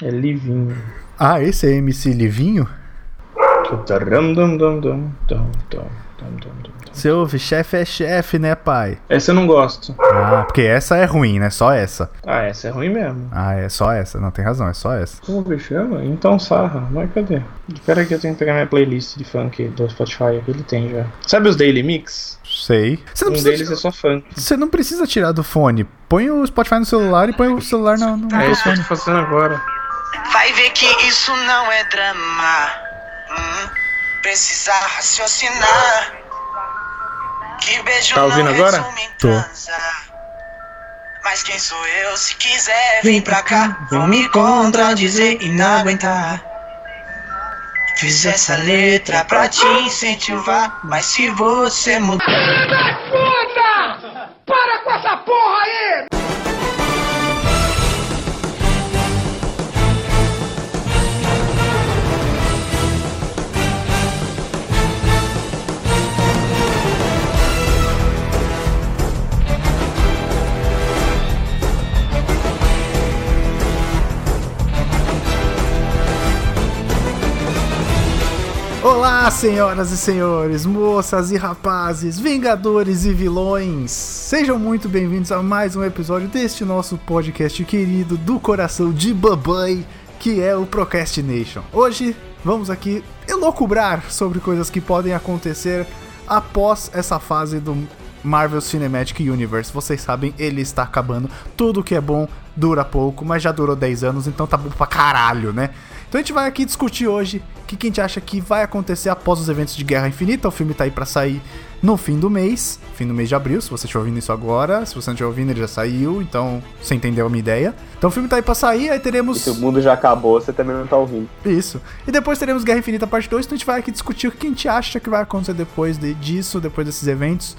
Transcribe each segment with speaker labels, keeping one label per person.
Speaker 1: É Livinho.
Speaker 2: Ah, esse é MC Livinho? Você ouve, chefe é chefe, né, pai?
Speaker 1: Essa eu não gosto.
Speaker 2: Ah, porque essa é ruim, né? Só essa.
Speaker 1: Ah, essa é ruim mesmo.
Speaker 2: Ah, é só essa. Não tem razão, é só essa.
Speaker 1: Como que chama? Então sarra. Mas cadê? Espera que eu tenho que pegar minha playlist de funk do Spotify. Ele tem já. Sabe os Daily Mix?
Speaker 2: Sei.
Speaker 1: Você não um precisa deles é só funk.
Speaker 2: Você não precisa tirar do fone. Põe o Spotify no celular e põe o celular no, no
Speaker 1: É isso que eu tô fazendo agora.
Speaker 3: Vai ver que isso não é drama. Hum, precisa raciocinar. Que beijo
Speaker 1: tá ouvindo agora?
Speaker 2: Tô.
Speaker 3: Mas quem sou eu? Se quiser, vem pra cá. Vão me contradizer e não aguentar. Fiz essa letra pra te incentivar. Mas se você mudar.
Speaker 4: Filha da puta! Para com essa porra aí!
Speaker 2: Olá, senhoras e senhores, moças e rapazes, vingadores e vilões. Sejam muito bem-vindos a mais um episódio deste nosso podcast querido do coração de babai, que é o Procrastination. Hoje vamos aqui elocubrar sobre coisas que podem acontecer após essa fase do Marvel Cinematic Universe. Vocês sabem, ele está acabando. Tudo que é bom dura pouco, mas já durou 10 anos, então tá bom pra caralho, né? Então a gente vai aqui discutir hoje o que, que a gente acha que vai acontecer após os eventos de Guerra Infinita. O filme tá aí para sair no fim do mês, fim do mês de abril, se você estiver ouvindo isso agora. Se você não estiver ouvindo, ele já saiu, então você entendeu a minha ideia. Então o filme tá aí pra sair, aí teremos. E
Speaker 5: se o mundo já acabou, você também não tá ouvindo.
Speaker 2: Isso. E depois teremos Guerra Infinita parte 2, então a gente vai aqui discutir o que a gente acha que vai acontecer depois de, disso, depois desses eventos.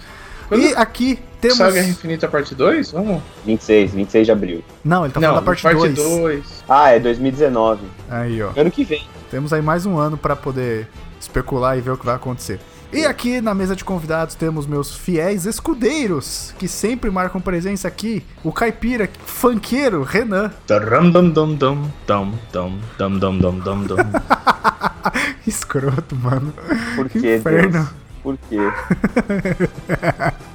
Speaker 2: Quando e aqui temos.
Speaker 1: Saga Infinita parte 2? Vamos?
Speaker 5: 26, 26 de abril.
Speaker 2: Não, ele tá falando Não, da parte 2. Parte 2.
Speaker 5: Ah, é 2019.
Speaker 2: Aí, ó.
Speaker 5: Ano que vem.
Speaker 2: Temos aí mais um ano para poder especular e ver o que vai acontecer. E aqui na mesa de convidados temos meus fiéis escudeiros, que sempre marcam presença aqui. O caipira, funkeiro, Renan. Escroto, mano.
Speaker 5: Por que, Inferno. Deus? Por quê?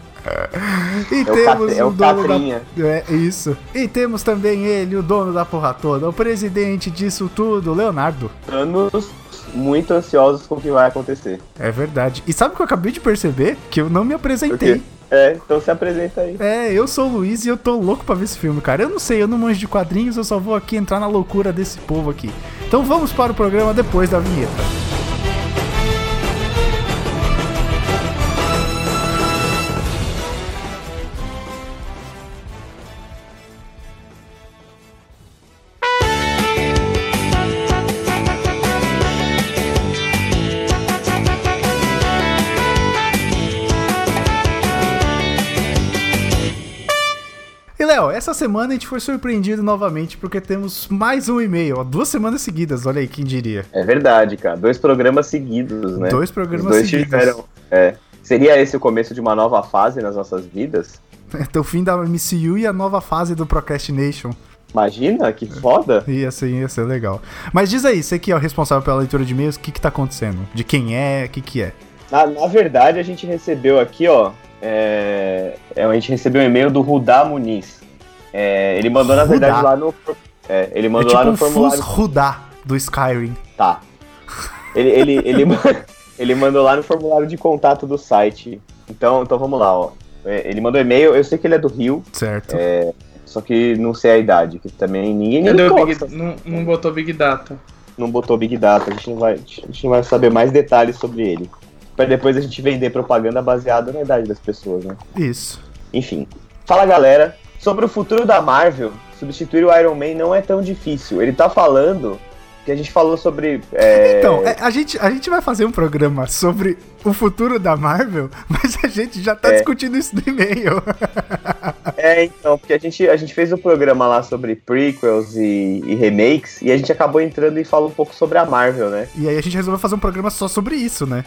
Speaker 2: e é temos o, é o, dono Catrinha. da... É isso. E temos também ele, o dono da porra toda, o presidente disso tudo, Leonardo.
Speaker 5: Anos muito ansiosos com o que vai acontecer.
Speaker 2: É verdade. E sabe o que eu acabei de perceber? Que eu não me apresentei.
Speaker 5: É, então se apresenta aí.
Speaker 2: É, eu sou o Luiz e eu tô louco pra ver esse filme, cara. Eu não sei, eu não manjo de quadrinhos, eu só vou aqui entrar na loucura desse povo aqui. Então vamos para o programa depois da vinheta. Léo, essa semana a gente foi surpreendido novamente porque temos mais um e-mail, ó, duas semanas seguidas, olha aí, quem diria.
Speaker 5: É verdade, cara. Dois programas seguidos, né?
Speaker 2: Dois programas dois seguidos. Tiveram,
Speaker 5: é. Seria esse o começo de uma nova fase nas nossas vidas?
Speaker 2: É, o fim da MCU e a nova fase do Procrastination.
Speaker 5: Imagina, que foda.
Speaker 2: Ia ser, ia ser legal. Mas diz aí, você que é o responsável pela leitura de e-mails, o que que tá acontecendo? De quem é, o que que é?
Speaker 5: Na, na verdade, a gente recebeu aqui, ó, é, é a gente recebeu um e-mail do Rudá Muniz. É, ele mandou, na verdade, lá no. É, ele mandou é tipo lá no um formulário.
Speaker 2: Fus Rudá do Skyrim.
Speaker 5: Tá. Ele, ele, ele, ele mandou lá no formulário de contato do site. Então, então vamos lá, ó. É, ele mandou e-mail, eu sei que ele é do Rio.
Speaker 2: Certo.
Speaker 5: É, só que não sei a idade, que também ninguém nem
Speaker 1: Big, não, não botou Big Data.
Speaker 5: Não botou Big Data, a gente não vai, a gente não vai saber mais detalhes sobre ele. Pra depois a gente vender propaganda baseada na idade das pessoas, né?
Speaker 2: Isso.
Speaker 5: Enfim. Fala galera, Sobre o futuro da Marvel, substituir o Iron Man não é tão difícil. Ele tá falando que a gente falou sobre. É...
Speaker 2: Então, é, a, gente, a gente vai fazer um programa sobre o futuro da Marvel, mas a gente já tá é. discutindo isso no e-mail.
Speaker 5: é, então, porque a gente, a gente fez o um programa lá sobre prequels e, e, remakes, e a gente acabou entrando e falou um pouco sobre a Marvel, né?
Speaker 2: E aí a gente resolveu fazer um programa só sobre isso, né?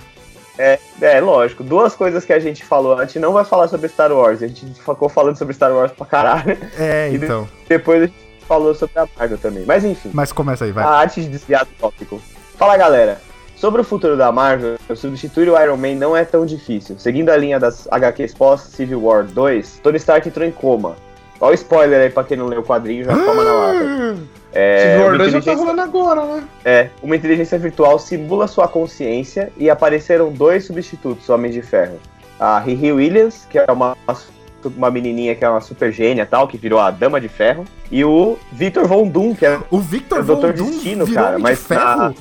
Speaker 5: É, é, lógico. Duas coisas que a gente falou. A gente não vai falar sobre Star Wars. A gente ficou falando sobre Star Wars pra caralho.
Speaker 2: É, então.
Speaker 5: depois falou sobre a Marvel também. Mas enfim.
Speaker 2: Mas começa aí, vai.
Speaker 5: A arte de desviar do tópico. Fala galera, sobre o futuro da Marvel, substituir o Iron Man não é tão difícil. Seguindo a linha das HQs pós-Civil War 2, Tony Stark entrou em coma. Olha o spoiler aí pra quem não leu o quadrinho, já toma na lata. É,
Speaker 1: Civil War
Speaker 5: uma
Speaker 1: 2 já tá
Speaker 5: inteligência-
Speaker 1: rolando agora, né?
Speaker 5: é, uma inteligência virtual simula sua consciência e apareceram dois substitutos Homens de Ferro. A Riri Williams, que é uma, uma menininha que é uma super gênia e tal, que virou a Dama de Ferro, e o Victor Von Doom, que é,
Speaker 2: O Victor
Speaker 5: é o
Speaker 2: Von Doom
Speaker 5: Destino,
Speaker 2: virou
Speaker 5: cara, mas
Speaker 2: de ferro?
Speaker 5: na-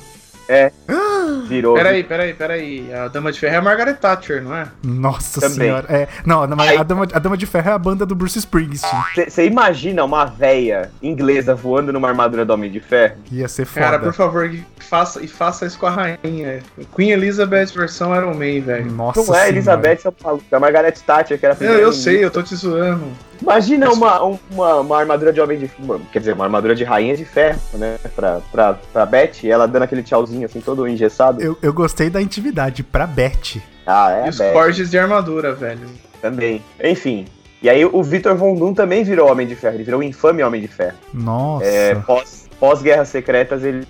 Speaker 5: virou...
Speaker 1: Peraí, peraí, peraí. A Dama de Ferro é a Margaret Thatcher, não é?
Speaker 2: Nossa
Speaker 5: Também.
Speaker 2: senhora. É, não,
Speaker 5: Aí-
Speaker 2: a Dama, a Dama de Ferro é a banda do Bruce Springsteen.
Speaker 5: Você imagina uma véia inglesa voando numa armadura do Homem de Ferro?
Speaker 2: Ia ser foda.
Speaker 1: Cara, por favor, e faça, e faça isso com a rainha. Queen Elizabeth versão Iron Man, velho.
Speaker 2: Nossa
Speaker 5: Não é
Speaker 2: senhora.
Speaker 5: Elizabeth, é o maluco, é a Margaret Thatcher, que era a
Speaker 1: Eu,
Speaker 5: primeira
Speaker 1: eu
Speaker 5: ministra.
Speaker 1: sei, eu tô te zoando.
Speaker 5: Imagina uma, um- uma, uma armadura de homem de quer dizer, uma armadura de rainha de ferro, né? Pra, pra, pra Beth, e ela dando aquele tchauzinho assim, todo engessado.
Speaker 2: Eu, eu gostei da intimidade pra Beth.
Speaker 5: Ah, é
Speaker 1: e os
Speaker 5: Beth
Speaker 1: cortes de armadura, velho.
Speaker 5: também. Enfim. E aí o Victor Von Doom também virou Homem de Ferro, ele virou o infame Homem de Ferro.
Speaker 2: Nossa.
Speaker 5: É, pós, pós Guerras Secretas, ele,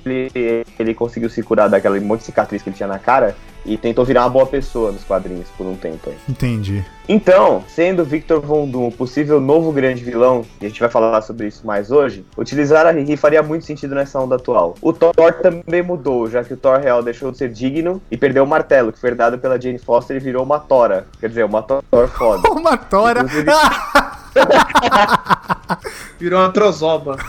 Speaker 5: ele conseguiu se curar daquela monte de cicatriz que ele tinha na cara e tentou virar uma boa pessoa nos quadrinhos por um tempo aí.
Speaker 2: Entendi.
Speaker 5: Então, sendo Victor Von Doom o possível novo grande vilão, e a gente vai falar sobre isso mais hoje, utilizar a Riri faria muito sentido nessa onda atual. O Thor também mudou, já que o Thor real deixou de ser digno e perdeu o martelo, que foi herdado pela Jane Foster e virou uma Tora. Quer dizer, uma Thor foda.
Speaker 2: Uma tora.
Speaker 5: Inclusive-
Speaker 1: Virou uma trozoba.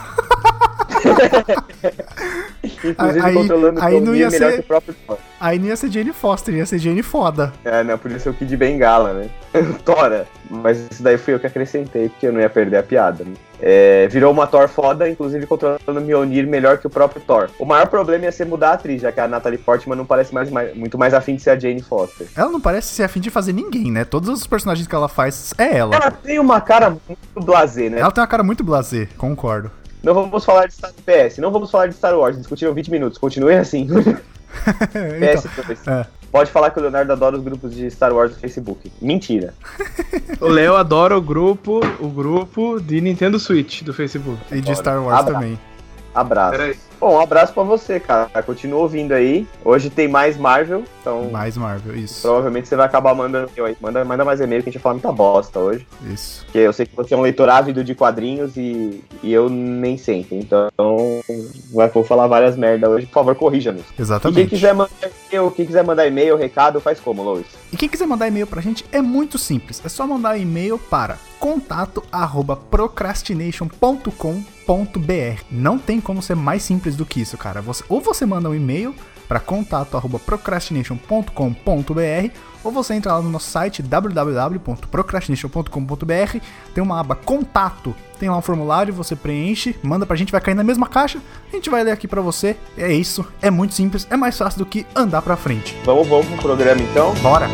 Speaker 5: Inclusive
Speaker 2: Aí-
Speaker 5: controlando
Speaker 2: aí não ia
Speaker 5: melhor
Speaker 2: ser-
Speaker 5: que o próprio Thor.
Speaker 2: Aí não ia ser Jane Foster, ia ser Jane foda.
Speaker 5: É, não, podia ser o Kid Bengala, né? Tora. Mas isso daí fui eu que acrescentei, porque eu não ia perder a piada. Né? É, virou uma Thor foda, inclusive controlando o Mjolnir melhor que o próprio Thor. O maior problema ia ser mudar a atriz, já que a Natalie Portman não parece mais, mais- muito mais afim de ser a Jane Foster.
Speaker 2: Ela não parece ser afim de fazer ninguém, né? Todos os personagens que ela faz é ela.
Speaker 5: Ela tem uma cara muito blasé, né?
Speaker 2: Ela tem uma cara muito blasé, concordo.
Speaker 5: Não vamos falar de Star PS, não vamos falar de Star Wars, discutiram 20 minutos, continue assim.
Speaker 2: então,
Speaker 5: PS2.
Speaker 2: é.
Speaker 5: Pode falar que o Leonardo adora os grupos de Star Wars no Facebook. Mentira.
Speaker 1: O Léo adora o grupo, o grupo de Nintendo Switch do Facebook.
Speaker 2: e de Star Wars
Speaker 5: Abra-
Speaker 2: também.
Speaker 5: Abraço.
Speaker 1: Peraí.
Speaker 5: Bom, um abraço pra você, cara. Continua ouvindo aí. Hoje tem mais Marvel, então
Speaker 2: Mais Marvel, isso.
Speaker 5: provavelmente você vai acabar mandando. Manda, manda mais e-mail que a gente vai falar muita bosta hoje.
Speaker 2: Isso.
Speaker 5: Porque eu sei que você é um leitor ávido de quadrinhos e, e eu nem sempre. Então, vai, vou falar várias merda hoje. Por favor, corrija-nos. E quem
Speaker 2: Exatamente.
Speaker 5: quiser mandar e-mail, quem quiser mandar e-mail, recado, faz como, Lois?
Speaker 2: E quem quiser mandar e-mail pra gente é muito simples. É só mandar e-mail para contato@procrastination.com.br. Não tem como ser mais simples do que isso, cara. Você- ou você manda um e-mail para contato@procrastination.com.br ou você entra lá no nosso site www.procrastination.com.br, tem uma aba contato, tem lá um formulário, você preenche, manda pra gente, vai cair na mesma caixa, a gente vai ler aqui pra você. É isso, é muito simples, é mais fácil do que andar pra frente.
Speaker 5: Vamos, vamos pro programa então.
Speaker 2: Bora!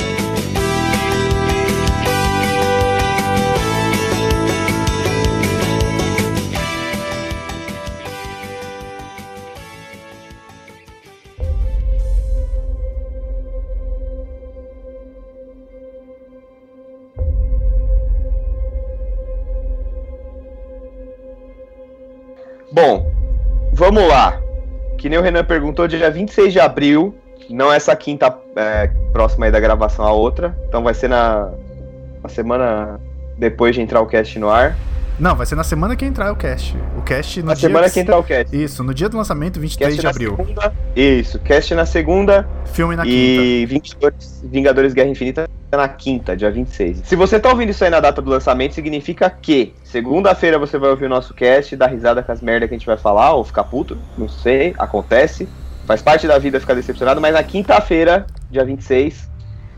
Speaker 5: Vamos lá. Que nem o Renan perguntou, dia 26 de abril, não essa quinta é, próxima aí da gravação, a outra. Então vai ser na, na semana depois de entrar o cast no ar.
Speaker 2: Não, vai ser na semana que entrar o cast. O cast no
Speaker 5: Na
Speaker 2: dia
Speaker 5: semana
Speaker 2: que-
Speaker 5: que entrar o cast.
Speaker 2: Isso, no dia do lançamento, 23
Speaker 5: Cast
Speaker 2: de
Speaker 5: na
Speaker 2: abril.
Speaker 5: segunda. Isso, cast na segunda
Speaker 2: Filme na quinta.
Speaker 5: e Vingadores, Vingadores Guerra Infinita na quinta, dia 26. Se você tá ouvindo isso aí na data do lançamento, significa que segunda-feira você vai ouvir o nosso cast, dar risada com as merda que a gente vai falar, ou ficar puto, não sei, acontece. Faz parte da vida ficar decepcionado, mas na quinta-feira, dia 26,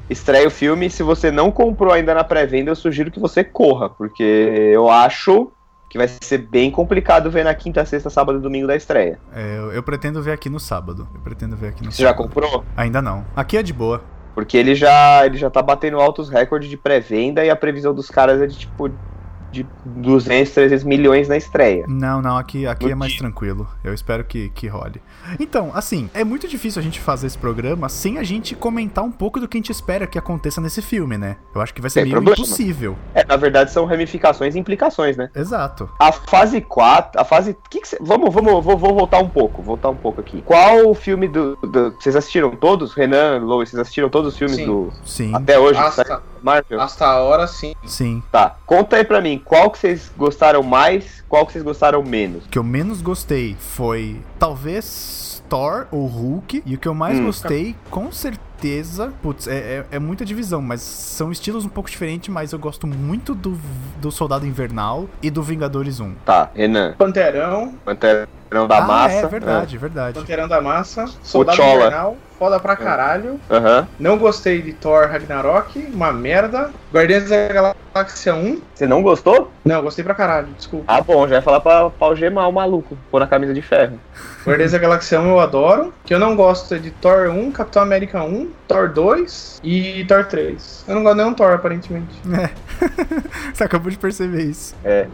Speaker 5: estreia o filme. Se você não comprou ainda na pré-venda, eu sugiro que você corra, porque eu acho que vai ser bem complicado ver na quinta, sexta, sábado e domingo da estreia.
Speaker 2: É, eu, eu pretendo ver aqui no sábado. Eu pretendo ver aqui no
Speaker 5: Você já
Speaker 2: sábado.
Speaker 5: comprou?
Speaker 2: Ainda não. Aqui é de boa.
Speaker 5: Porque ele já, ele já tá batendo altos recordes de pré-venda e a previsão dos caras é de tipo de 200, 300 milhões na estreia.
Speaker 2: Não, não, aqui, aqui
Speaker 5: No
Speaker 2: é mais
Speaker 5: dia.
Speaker 2: tranquilo. Eu espero que, que role. Então, assim, é muito difícil a gente fazer esse programa sem a gente comentar um pouco do que a gente espera que aconteça nesse filme, né? Eu acho que vai ser
Speaker 5: Sem
Speaker 2: meio
Speaker 5: problema.
Speaker 2: impossível.
Speaker 5: É, na verdade são ramificações e implicações, né?
Speaker 2: Exato.
Speaker 5: A fase 4, a fase. Que que cê- vamos, vamos, vou, vou voltar um pouco, voltar um pouco aqui. Qual o filme do. do- vocês assistiram todos? Renan, Lois, vocês assistiram todos os filmes
Speaker 1: Sim.
Speaker 5: do.
Speaker 2: Sim,
Speaker 5: Até hoje, saiu Marvel?
Speaker 1: hasta a hora, sim.
Speaker 2: sim.
Speaker 5: Tá. Conta aí pra mim, qual que vocês gostaram mais, qual que vocês gostaram menos?
Speaker 2: O que eu menos gostei foi talvez Thor ou Hulk. E o que eu mais
Speaker 5: Hum.
Speaker 2: gostei, com certeza. Putz, é, é, é muita divisão, mas são estilos um pouco diferentes. Mas eu gosto muito do, do Soldado Invernal e do Vingadores 1.
Speaker 5: Tá, Renan.
Speaker 1: Panterão,
Speaker 5: Panterão da
Speaker 2: ah,
Speaker 5: Massa.
Speaker 2: é verdade, verdade.
Speaker 1: Panterão da Massa, Soldado
Speaker 5: Chola.
Speaker 1: Invernal, foda pra caralho.
Speaker 5: Ah, Aham.
Speaker 1: Não gostei de Thor Ragnarok, uma merda. Guardiões da Galáxia 1,
Speaker 5: Você não gostou?
Speaker 1: não, gostei pra caralho, desculpa.
Speaker 5: Ah, bom, já ia falar pra, pra algemar o maluco, pôr na camisa de ferro.
Speaker 1: Guardiões da Galáxia 1 eu adoro. Que eu não gosto é de Thor 1, Capitão América 1, Thor 2 e Thor 3. Eu não gosto nenhum Thor, aparentemente.
Speaker 2: Você acabou de perceber isso.
Speaker 5: É.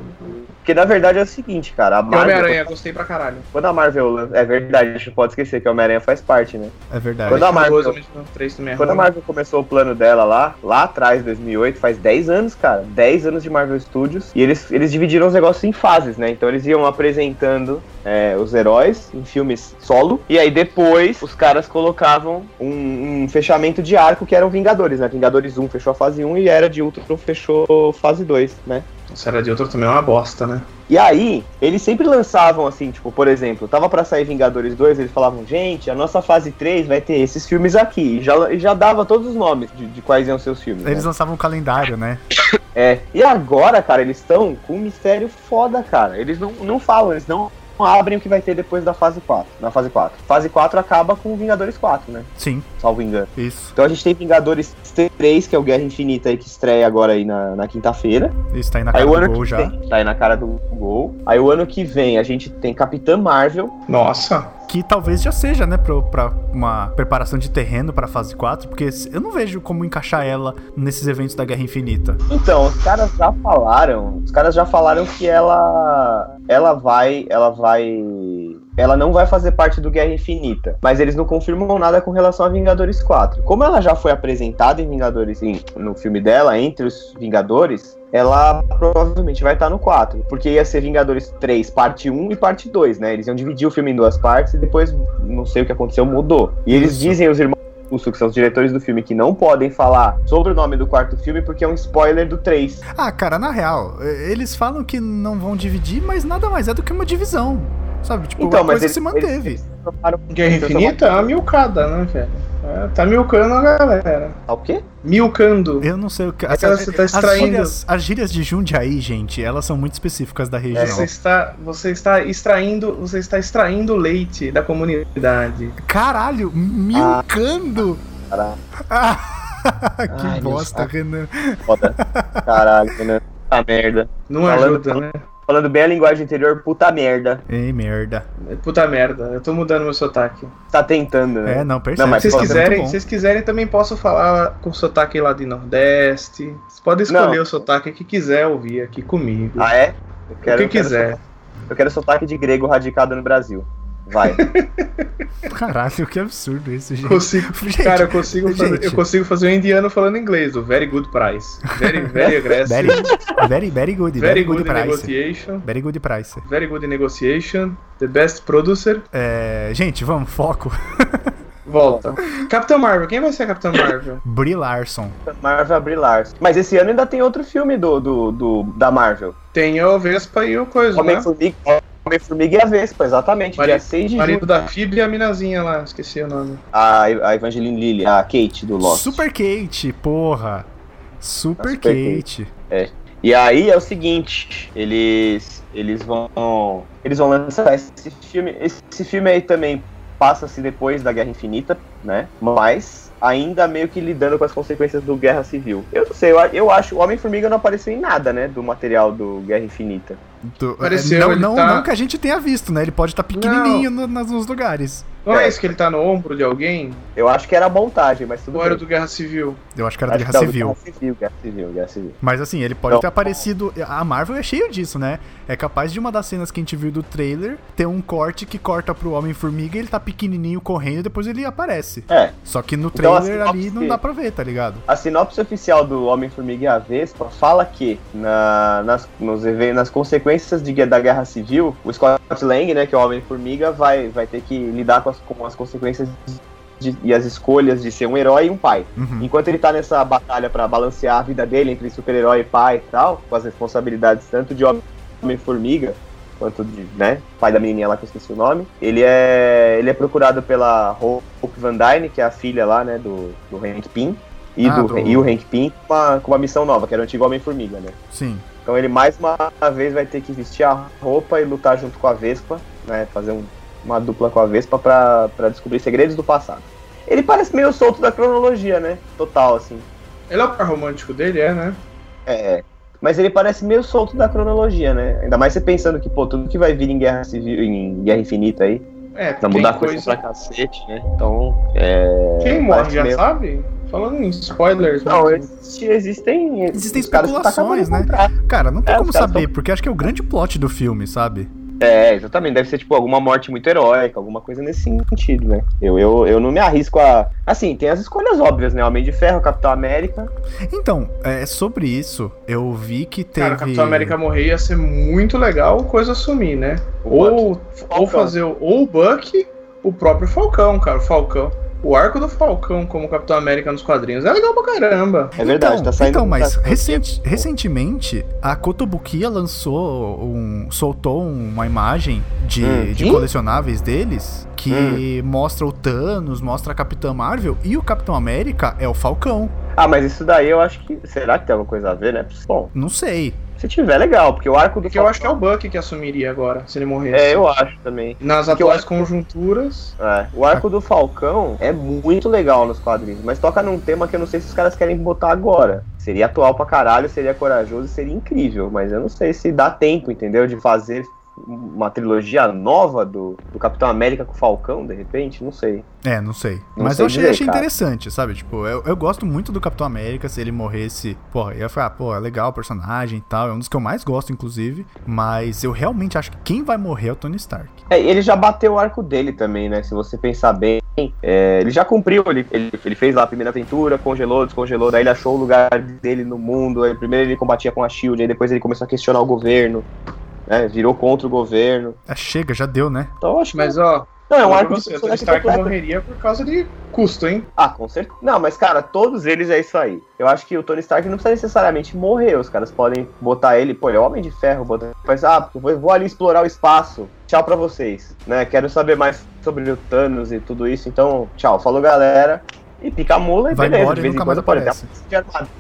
Speaker 5: Porque na verdade é o seguinte, cara, a
Speaker 1: E
Speaker 5: Marvel.
Speaker 1: Homem-Aranha, gostei pra caralho.
Speaker 5: Quando a Marvel. É verdade, a gente não pode esquecer que o Homem-Aranha faz parte, né?
Speaker 2: É verdade.
Speaker 5: Quando a Marvel-
Speaker 1: Marvel... 3 também
Speaker 5: Quando a. Marvel começou o plano dela lá, lá atrás, 2008, faz 10 anos, cara. 10 anos de Marvel Studios. E eles, eles dividiram os negócios em fases, né? Então eles iam apresentando é, os heróis em filmes solo. E aí depois os caras colocavam um, um fechamento de arco que eram Vingadores, né? Vingadores 1 fechou a fase 1 e Era de Ultron fechou fase 2, né?
Speaker 1: Era de outro também é uma bosta, né?
Speaker 5: E aí, eles sempre lançavam assim, tipo, por exemplo, tava pra sair Vingadores 2, eles falavam, gente, a nossa fase 3 vai ter esses filmes aqui. E já, já dava todos os nomes de, de quais iam ser os filmes.
Speaker 2: Eles
Speaker 5: né?
Speaker 2: lançavam um calendário, né?
Speaker 5: É. E agora, cara, eles estão com um mistério foda, cara. Eles não, não falam, eles não abrem o que vai ter depois da fase 4. Na fase 4. Fase 4 acaba com Vingadores 4, né?
Speaker 2: Sim,
Speaker 5: Salvo engano.
Speaker 2: isso.
Speaker 5: Então a gente tem Vingadores 3, que é o Guerra Infinita aí, que estreia agora aí na, na quinta-feira.
Speaker 2: Isso tá aí na
Speaker 5: Aí
Speaker 2: cara
Speaker 5: o
Speaker 2: do
Speaker 5: ano
Speaker 2: gol
Speaker 5: que
Speaker 2: já.
Speaker 5: vem, tá aí na cara do gol. Aí o ano que vem a gente tem Capitã Marvel.
Speaker 1: Nossa.
Speaker 2: Que talvez já seja, né, pro, pra uma preparação de terreno pra fase 4, porque eu não vejo como encaixar ela nesses eventos da Guerra Infinita.
Speaker 5: Então, os caras já falaram, os caras já falaram que ela ela vai, ela vai ela não vai fazer parte do Guerra Infinita, mas eles não confirmam nada com relação a Vingadores 4. Como ela já foi apresentada em Vingadores em- no filme dela entre os Vingadores, ela provavelmente vai estar no 4, porque ia ser Vingadores 3, parte 1 e parte 2, né? Eles iam dividir o filme em duas partes e depois não sei o que aconteceu, mudou. E eles
Speaker 2: Isso.
Speaker 5: dizem os irmãos Russo, que são os diretores do filme, que não podem falar sobre o nome do quarto filme porque é um spoiler do 3.
Speaker 2: Ah, cara, na real, eles falam que não vão dividir, mas nada mais é do que uma divisão. Sabe? Tipo, a coisa se manteve.
Speaker 5: Então, eles transformaram-
Speaker 1: Guerra
Speaker 5: eles
Speaker 1: Infinita é uma milcada, né, velho? É, tá milcando a galera.
Speaker 5: Ah, O quê?
Speaker 1: Milcando.
Speaker 2: Eu não sei o que.
Speaker 1: É que você tá
Speaker 2: as,
Speaker 1: extraindo.
Speaker 2: gírias, as gírias de Jundiaí, gente, elas são muito específicas da região.
Speaker 1: Você está, você está extraindo, você está extraindo leite da comunidade.
Speaker 2: Caralho, milcando!
Speaker 5: Caralho,
Speaker 2: Ah, que
Speaker 5: Ai,
Speaker 2: bosta. Renan.
Speaker 5: foda. Caralho, né? Puta merda.
Speaker 1: Não
Speaker 5: Falando-
Speaker 1: ajuda, né?
Speaker 5: Falando bem a linguagem interior, puta merda.
Speaker 2: Ei, merda.
Speaker 1: Puta merda, eu tô mudando meu sotaque.
Speaker 5: Tá tentando, né?
Speaker 2: É, não, percebe.
Speaker 5: Não, mas
Speaker 1: Se vocês quiserem, se vocês quiserem, também posso falar com sotaque lá de Nordeste. Vocês podem escolher
Speaker 5: Não.
Speaker 1: o sotaque que quiser ouvir aqui comigo.
Speaker 5: Ah, é? Eu
Speaker 1: o
Speaker 5: quero,
Speaker 1: que
Speaker 5: eu quero
Speaker 1: quiser.
Speaker 5: sotaque- Eu quero sotaque de grego radicado no Brasil. Vai.
Speaker 2: Caralho, que absurdo isso, gente.
Speaker 1: Consigo,
Speaker 2: Gente,
Speaker 1: cara, eu consigo, fazer,
Speaker 2: gente.
Speaker 1: eu consigo fazer um indiano falando inglês, o very good price. Very, very aggressive.
Speaker 2: Very, very, very good, very,
Speaker 1: very
Speaker 2: good,
Speaker 1: good
Speaker 2: price.
Speaker 1: negotiation.
Speaker 2: Very good price.
Speaker 1: Very good negotiation. The best producer.
Speaker 2: É, gente, vamos, foco.
Speaker 1: Volta. Capitão Marvel, quem vai ser a Capitã Marvel?
Speaker 2: Brie Larson.
Speaker 5: Marvel Brie Larson. Mas esse ano ainda tem outro filme do, do, do- da Marvel.
Speaker 1: Tem o Vespa e o Coisa, né?
Speaker 5: Homem-Formiga Homem-Formiga e a Vespa, exatamente.
Speaker 1: Marido-
Speaker 5: dia 6 de
Speaker 1: Marido
Speaker 5: junho.
Speaker 1: da Phoebe e a minazinha lá, esqueci o nome.
Speaker 5: A, a Evangeline Lilly, a Kate do Lost.
Speaker 2: Super Kate, porra. Super,
Speaker 5: Super
Speaker 2: Kate.
Speaker 5: E aí é o seguinte, eles eles vão eles vão lançar esse filme. Esse filme aí também passa-se depois da Guerra Infinita, né? Mas ainda meio que lidando com as consequências do Guerra Civil. Eu não sei, eu, eu acho o Homem-Formiga não apareceu em nada, né, do material do Guerra Infinita.
Speaker 2: Do-
Speaker 1: Pareceu,
Speaker 2: não,
Speaker 1: ele
Speaker 2: não,
Speaker 1: tá-
Speaker 2: não que a gente tenha visto, né? Ele pode estar pequenininho no- nas- nos lugares.
Speaker 1: Não é
Speaker 5: É.
Speaker 1: esse que ele tá no ombro de alguém?
Speaker 5: Eu acho que era montagem, mas tudo
Speaker 1: Ou era do Guerra Civil?
Speaker 2: Eu acho que era da Guerra Civil.
Speaker 5: Guerra Civil, Guerra Civil, Guerra Civil.
Speaker 2: Mas assim, ele pode
Speaker 5: Não.
Speaker 2: ter aparecido. A Marvel é cheio disso, né? É capaz de uma das cenas que a gente viu do trailer ter um corte que corta pro Homem-Formiga e ele tá pequenininho correndo e depois ele aparece.
Speaker 5: É,
Speaker 2: Só que no
Speaker 5: Então, a
Speaker 2: trailer ali
Speaker 5: sinopse-
Speaker 2: não dá pra ver, tá ligado?
Speaker 5: A sinopse oficial do Homem-Formiga e a Vespa fala que na- nas, nos nas consequências de, da Guerra Civil, o Scott Lang, né, que é o Homem-Formiga, vai, vai ter que lidar com as, com as consequências de- e as escolhas de ser um herói e um pai.
Speaker 2: Uhum.
Speaker 5: Enquanto ele tá nessa batalha pra balancear a vida dele entre super-herói e pai e tal, com as responsabilidades tanto de Homem-Formiga quanto de, né, pai da menininha lá que eu esqueci o nome, ele é, ele é procurado pela Hope Van Dyne, que é a filha lá, né, do, do Hank Pym, e,
Speaker 2: Ah,
Speaker 5: do,
Speaker 2: do-
Speaker 5: e o Hank Pym com uma, com uma missão nova, que era o antigo Homem-Formiga, né.
Speaker 2: Sim.
Speaker 5: Então ele mais uma vez vai ter que vestir a roupa e lutar junto com a Vespa, né? Fazer um- uma dupla com a Vespa pra, pra descobrir segredos do passado. Ele parece meio solto da cronologia, né? Total, assim.
Speaker 1: Ele é o par romântico dele, é, né?
Speaker 5: É. Mas ele parece meio solto da cronologia, né? Ainda mais você pensando que, pô, tudo que vai vir em Guerra Civil, em Guerra Infinita aí,
Speaker 1: É,
Speaker 5: vai
Speaker 1: tem
Speaker 5: mudar coisa
Speaker 1: coisa.
Speaker 5: pra cacete, né? Então, é.
Speaker 1: Quem morre já
Speaker 5: meio-
Speaker 1: sabe? Falando em spoilers.
Speaker 5: Não,
Speaker 1: mesmo.
Speaker 5: existe- existem.
Speaker 2: Existem
Speaker 5: os caras que tá
Speaker 2: especulações,
Speaker 5: de
Speaker 2: né? Cara, não tem
Speaker 5: É,
Speaker 2: como saber,
Speaker 5: tão-
Speaker 2: porque acho que é o grande plot do filme, sabe?
Speaker 5: É, exatamente. Deve ser, tipo, alguma morte muito heróica, alguma coisa nesse sentido, né? Eu, eu, eu não me arrisco a. Assim, tem as escolhas óbvias, né? Homem de Ferro, Capitão América.
Speaker 2: Então, é sobre isso, eu vi que teve.
Speaker 1: Cara, Capitão América morrer ia ser muito legal coisa assumir, né?
Speaker 5: O
Speaker 1: Ou, ou fazer ou o Buck, o próprio Falcão, cara. O Falcão. O arco do Falcão como Capitão América nos quadrinhos é legal pra caramba.
Speaker 5: É verdade,
Speaker 2: então,
Speaker 5: tá saindo.
Speaker 2: Então, mas
Speaker 5: tá-
Speaker 2: recenti- recentemente a Kotobukiya lançou um. soltou uma imagem de,
Speaker 5: Hum.
Speaker 2: de colecionáveis deles que mostra o Thanos, mostra a Capitã Marvel e o Capitão América é o Falcão.
Speaker 5: Ah, mas isso daí eu acho que. Será que tem alguma coisa a ver, né? Bom,
Speaker 2: Não sei.
Speaker 5: Se tiver, legal, porque o arco do.
Speaker 1: Porque eu acho que é o Buck que assumiria agora, se ele morresse.
Speaker 5: É, eu acho também.
Speaker 1: Nas
Speaker 5: Porque
Speaker 1: atuais
Speaker 5: acho-
Speaker 1: conjunturas.
Speaker 5: É, o arco do Falcão é muito legal nos quadrinhos, mas toca num tema que eu não sei se os caras querem botar agora. Seria atual pra caralho, seria corajoso seria incrível, mas eu não sei se dá tempo, entendeu? De fazer uma trilogia nova do, do Capitão América com o Falcão, de repente, não sei.
Speaker 2: É, não sei.
Speaker 5: Não
Speaker 2: Mas
Speaker 5: sei
Speaker 2: eu achei,
Speaker 5: dizer,
Speaker 2: achei interessante, sabe? Tipo, eu, eu gosto muito do Capitão América. Se ele morresse, porra, eu ia falar, pô, é legal o personagem e tal. É um dos que eu mais gosto, inclusive. Mas eu realmente acho que quem vai morrer é o Tony Stark.
Speaker 5: É, ele já bateu o arco dele também, né? Se você pensar bem, é, ele já cumpriu, ele, ele, ele fez lá a primeira aventura, congelou, descongelou, daí ele achou o lugar dele no mundo. Aí primeiro ele combatia com a Shield, aí depois ele começou a questionar o governo, né? Virou contra o governo.
Speaker 2: Ah, chega, já deu, né?
Speaker 5: Então eu acho que.
Speaker 1: Mas ó,
Speaker 5: não, é um arco de
Speaker 1: você, Tony
Speaker 5: personagem
Speaker 1: Stark
Speaker 5: completo.
Speaker 1: morreria por causa de custo, hein?
Speaker 5: Ah, com certeza. Não, mas cara, todos eles é isso aí. Eu acho que o Tony Stark não precisa necessariamente morrer. Os caras podem botar ele, pô, ele é homem de ferro, botar mas, ah, eu vou, vou ali explorar o espaço. Tchau pra vocês, né? Quero saber mais sobre o Thanos e tudo isso. Então, tchau. Falou, galera. E pica a mula e
Speaker 2: Vai
Speaker 5: beleza.
Speaker 2: embora
Speaker 5: de
Speaker 2: e nunca mais aparece.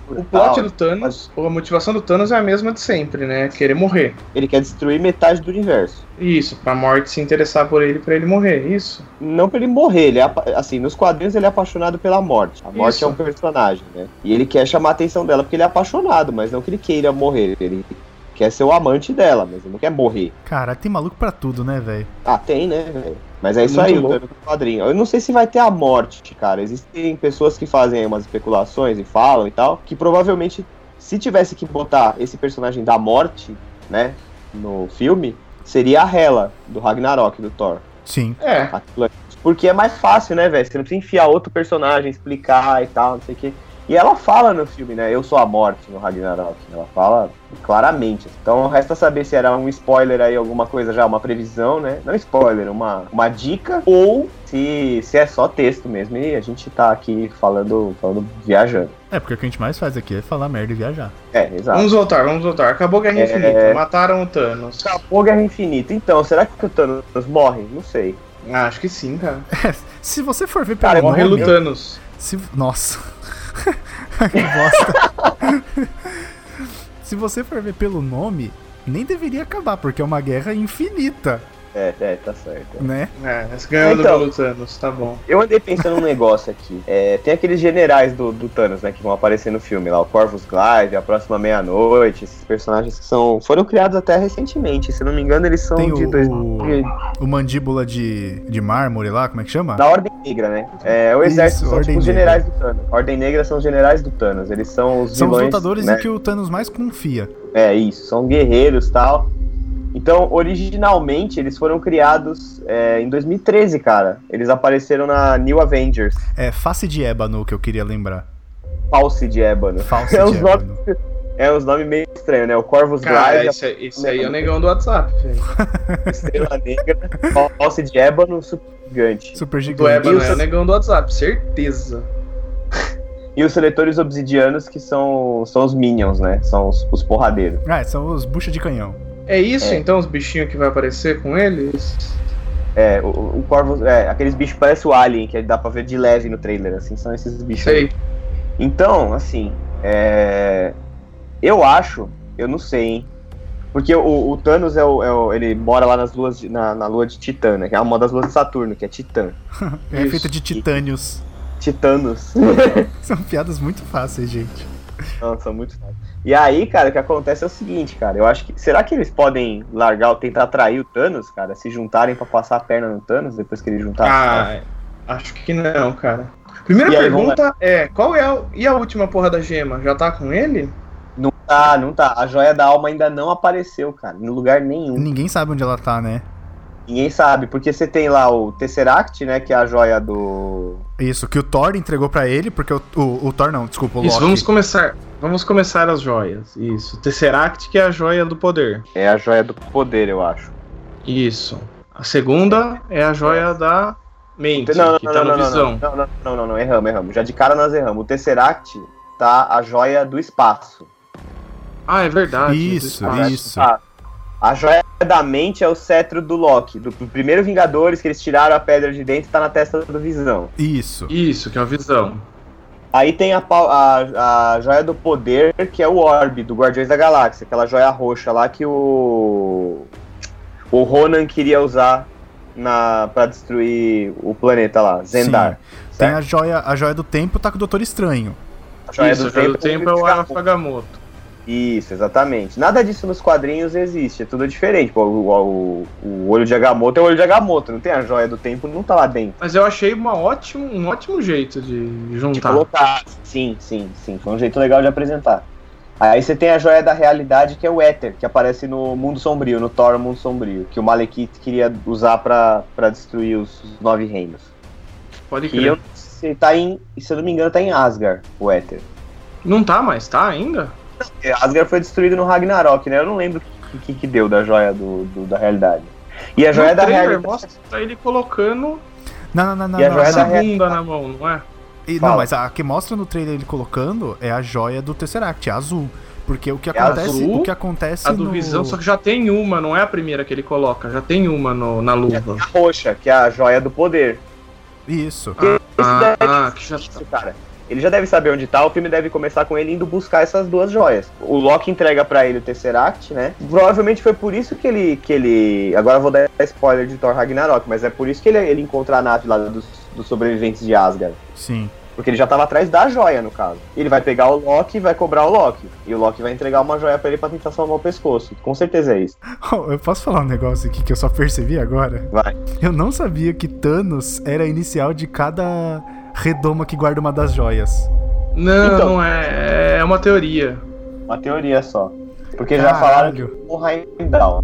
Speaker 1: O plot do Thanos, ou a motivação do Thanos é a mesma de sempre, né? Querer morrer.
Speaker 5: Ele quer destruir metade do universo.
Speaker 1: Isso, pra morte se interessar por ele, pra ele morrer. Isso.
Speaker 5: Não pra ele morrer, ele é, apa- assim, nos quadrinhos ele é apaixonado pela morte. A morte
Speaker 1: Isso.
Speaker 5: é um personagem, né? E ele quer chamar a atenção dela porque ele é apaixonado, mas não que ele queira morrer. Ele quer ser o amante dela, mas ele não quer morrer.
Speaker 2: Cara, tem maluco pra tudo, né, velho?
Speaker 5: Ah, tem, né, velho? Mas é isso
Speaker 1: Muito
Speaker 5: aí, o
Speaker 1: louco.
Speaker 5: Thanos do quadrinho. Eu não sei se vai ter a morte, cara. Existem pessoas que fazem umas especulações e falam e tal, que provavelmente, se tivesse que botar esse personagem da morte, né, no filme, seria a Hela, do Ragnarok, do Thor.
Speaker 2: Sim.
Speaker 1: É.
Speaker 5: Porque é mais fácil, né, velho? Você não precisa enfiar outro personagem, explicar e tal, não sei o quê. E ela fala no filme, né? Eu sou a morte no Ragnarok. Ela fala claramente. Então resta saber se era um spoiler aí, alguma coisa já, uma previsão, né? Não spoiler, uma, uma dica, ou se, se é só texto mesmo. E a gente tá aqui falando, falando viajando.
Speaker 2: É, porque o que a gente mais faz aqui é falar merda e viajar.
Speaker 5: É, exato.
Speaker 1: Vamos voltar, vamos voltar. Acabou Guerra
Speaker 5: É.
Speaker 1: Infinita. Mataram o Thanos.
Speaker 5: Acabou Guerra Infinita. Então, será que o Thanos morre? Não sei.
Speaker 1: Ah, acho que sim, cara.
Speaker 2: Se você for ver pelo
Speaker 5: Cara,
Speaker 1: Morre
Speaker 2: nome...
Speaker 1: o Thanos.
Speaker 2: Se... Nossa. que bosta. Se você for ver pelo nome, nem deveria acabar, porque é uma guerra infinita.
Speaker 5: É, é, tá certo.
Speaker 2: né?
Speaker 1: É, mas ganhando
Speaker 5: Então.
Speaker 1: pelo Thanos, tá bom.
Speaker 5: Eu andei pensando num negócio aqui. É, tem aqueles generais do, do Thanos, né, que vão aparecer no filme lá, o Corvus Glaive, a próxima meia-noite, esses personagens que são foram criados até recentemente. Se não me engano, eles são
Speaker 2: Tem
Speaker 5: de
Speaker 2: o-
Speaker 5: 2000,
Speaker 2: O mandíbula de, de mármore lá, como é que chama?
Speaker 5: da Ordem Negra, né? É, o exército
Speaker 2: Isso,
Speaker 5: são tipo os generais do Thanos. Ordem Negra são os generais do Thanos. Eles são os
Speaker 2: São os
Speaker 5: vilões,
Speaker 2: lutadores
Speaker 5: né?
Speaker 2: em que o Thanos mais confia.
Speaker 5: É isso, são guerreiros tal. Então, originalmente, eles foram criados é, em 2013, cara. Eles apareceram na New Avengers,
Speaker 2: É face de ébano que eu queria lembrar.
Speaker 5: False de Ébano.
Speaker 2: False
Speaker 5: É
Speaker 2: de
Speaker 5: uns
Speaker 2: ébano.
Speaker 5: nomes, é uns nomes meio estranhos, né? O Corvus
Speaker 1: Cara,
Speaker 5: Glaive,
Speaker 1: esse, aí- esse aí é o negão do WhatsApp,
Speaker 5: Estrela Negra, False de Ébano, Super Gigante.
Speaker 2: Super
Speaker 1: Do
Speaker 2: gigante.
Speaker 1: Ébano
Speaker 5: Isso.
Speaker 1: é o negão do WhatsApp, certeza.
Speaker 5: E os seletores obsidianos, que são, são os Minions, né? São os, os porradeiros.
Speaker 2: Ah, são os bucha de canhão.
Speaker 1: É isso,
Speaker 5: É.
Speaker 1: então, os bichinhos que vai aparecer com eles?
Speaker 5: É, o, o Corvus, é, aqueles bichos parecem o Alien, que dá pra ver de leve no trailer, assim, são esses bichos aí.
Speaker 1: Sei.
Speaker 5: Então, assim, é... eu acho, eu não sei, hein? Porque o, o Thanos é o, é o- ele mora lá nas luas de- na, na lua de Titã, né? Que é uma das luas de Saturno, que é Titã.
Speaker 2: É feita de titânios.
Speaker 5: Titanos.
Speaker 2: São piadas muito fáceis, gente.
Speaker 5: Não, são muito fáceis. E aí, cara, o que acontece é o seguinte, cara. Eu acho que. Será que eles podem largar ou tentar atrair o Thanos, cara? Se juntarem pra passar a perna no Thanos depois que ele juntar
Speaker 1: Ah, acho que não, cara. Primeira
Speaker 5: E aí,
Speaker 1: pergunta é, qual é a, e a última porra da gema? Já tá com ele?
Speaker 5: Não tá, não tá. A joia da alma ainda não apareceu, cara. Em lugar nenhum.
Speaker 2: Ninguém sabe onde ela tá, né?
Speaker 5: Ninguém sabe. Porque você tem lá o Tesseract, né? Que é a joia do.
Speaker 2: Isso, que o Thor entregou pra ele, porque o, o, o Thor não, desculpa, o
Speaker 1: Isso,
Speaker 2: Loki.
Speaker 1: vamos começar. Vamos começar as joias. Isso. Tesseract, que é a joia do poder.
Speaker 5: É a joia do poder, eu acho.
Speaker 1: Isso. A segunda é a joia da mente,
Speaker 5: Não, não,
Speaker 1: que
Speaker 5: não,
Speaker 1: tá
Speaker 5: não, não,
Speaker 1: visão.
Speaker 5: não, não, não, não, não, erramos, erramos. Já de cara nós erramos. O Tesseract tá a joia do espaço.
Speaker 1: Ah, é verdade.
Speaker 2: Isso, isso.
Speaker 5: espaço. A joia da mente é o cetro do Loki, do do primeiro Vingadores, que eles tiraram a pedra de dentro e tá na testa do Visão.
Speaker 2: Isso.
Speaker 1: Isso, que é a visão.
Speaker 5: Aí tem a, a, a joia do poder, que é o Orb, do Guardiões da Galáxia, aquela joia roxa lá que o. O Ronan queria usar na, pra destruir o planeta lá, Zendar.
Speaker 2: Tem
Speaker 5: certo?
Speaker 2: a joia, a joia do tempo, tá com o Doutor Estranho.
Speaker 5: A joia
Speaker 1: Isso, a joia do tempo é o Arafagamoto.
Speaker 5: Isso, exatamente. Nada disso nos quadrinhos existe, é tudo diferente. Pô, o, o, o olho de Agamotto é o olho de Agamotto, não tem a joia do tempo, não tá lá dentro.
Speaker 1: Mas eu achei uma ótimo, um ótimo jeito de
Speaker 5: De
Speaker 1: juntar.
Speaker 5: colocar. Sim, sim, sim. Foi um jeito legal de apresentar. Aí você tem a joia da realidade, que é o Éter, que aparece no Mundo Sombrio, no Thor Mundo Sombrio, que o Malekith queria usar pra, pra destruir os, os nove reinos.
Speaker 1: Pode crer.
Speaker 5: eu não sei, tá em. Se eu não me engano, tá em Asgard, o Éter.
Speaker 1: Não tá, mas tá ainda?
Speaker 5: É, Asgard foi destruído no Ragnarok, né? Eu não lembro o que, que deu da joia do, do- da realidade. E a joia
Speaker 1: no
Speaker 5: da
Speaker 1: trailer
Speaker 5: realidade.
Speaker 1: mostra ele colocando
Speaker 2: Não, não, não, não.
Speaker 5: E a
Speaker 2: não,
Speaker 5: joia
Speaker 2: não.
Speaker 5: da
Speaker 1: a bunda na mão, não é?
Speaker 2: E- não, mas a que mostra no trailer ele colocando é a joia do Tesseract, é azul. Porque o que
Speaker 5: É
Speaker 2: acontece,
Speaker 1: azul,
Speaker 2: o que acontece
Speaker 1: A do
Speaker 2: no...
Speaker 1: visão, só que já tem uma, não é a primeira que ele coloca, já tem uma no, na luva.
Speaker 5: A roxa, que é a joia do poder.
Speaker 2: Isso.
Speaker 5: Esse
Speaker 1: Ah,
Speaker 5: deve
Speaker 1: ah, que já
Speaker 5: isso, cara. Ele já deve saber onde tá, o filme deve começar com ele indo buscar essas duas joias. O Loki entrega pra ele o Tesseract, né? Provavelmente foi por isso que ele. que ele. Agora eu vou dar spoiler de Thor Ragnarok, mas é por isso que ele, ele encontra a nave lá dos, dos sobreviventes de Asgard.
Speaker 2: Sim.
Speaker 5: Porque ele já tava atrás da joia, no caso. Ele vai pegar o Loki e vai cobrar o Loki. E o Loki vai entregar uma joia pra ele pra tentar salvar o pescoço. Com certeza é isso.
Speaker 2: Oh, eu posso falar um negócio aqui que eu só percebi agora?
Speaker 5: Vai.
Speaker 2: Eu não sabia que Thanos era a inicial de cada redoma que guarda uma das joias.
Speaker 1: Não,
Speaker 5: Então.
Speaker 1: não é. É uma teoria.
Speaker 5: Uma teoria só. Porque já falaram que
Speaker 2: Caralho.
Speaker 5: o Heimdall.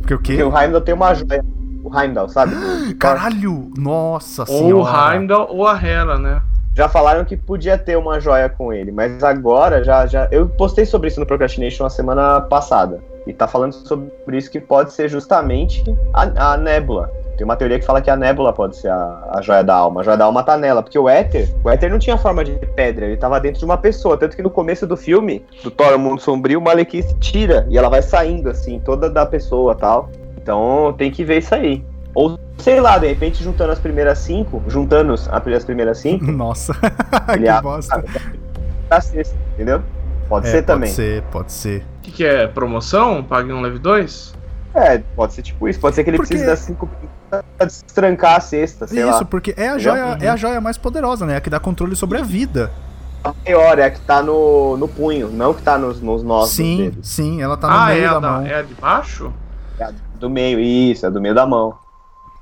Speaker 2: Porque o quê?
Speaker 5: Porque o Heimdall tem uma joia. O Heimdall, sabe?
Speaker 2: Caralho! Nossa
Speaker 1: Ou o
Speaker 2: senhora.
Speaker 1: Heimdall ou a Hela, né?
Speaker 5: Já falaram que podia ter uma joia com ele, mas agora já, já. Eu postei sobre isso no Procrastination na semana passada. E tá falando sobre isso que pode ser justamente a, a Nebula. Tem uma teoria que fala que a Nebula pode ser a, a joia da alma. A joia da alma tá nela, porque o Éter, o Éter não tinha forma de pedra, ele tava dentro de uma pessoa. Tanto que no começo do filme, do Thor, o Mundo Sombrio, o Malekith tira e ela vai saindo, assim, toda da pessoa tal. Então tem que ver isso aí. Ou sei lá, de repente juntando as primeiras cinco, juntando as as primeiras cinco,
Speaker 2: Nossa,
Speaker 5: ele
Speaker 2: que
Speaker 5: abre
Speaker 2: bosta.
Speaker 5: pra sexta, entendeu? Pode
Speaker 2: É,
Speaker 5: ser também.
Speaker 2: Pode ser, pode ser.
Speaker 1: O que, que é? Promoção? Pague um leve dois?
Speaker 5: É, pode ser tipo isso. Pode ser que ele
Speaker 2: Porque-
Speaker 5: precise das cinco pra destrancar a cesta, sei
Speaker 2: Isso,
Speaker 5: lá.
Speaker 2: porque é a joia, é a joia mais poderosa, né? A que dá controle sobre a vida.
Speaker 5: A maior é a que tá no, no punho, não que tá nos, nos nós
Speaker 2: sim,
Speaker 5: dedos.
Speaker 2: sim, ela tá no
Speaker 1: ah,
Speaker 2: meio
Speaker 1: é a,
Speaker 2: da
Speaker 1: da,
Speaker 2: mão.
Speaker 1: é a de baixo?
Speaker 5: É a Do meio, isso, é do meio da mão.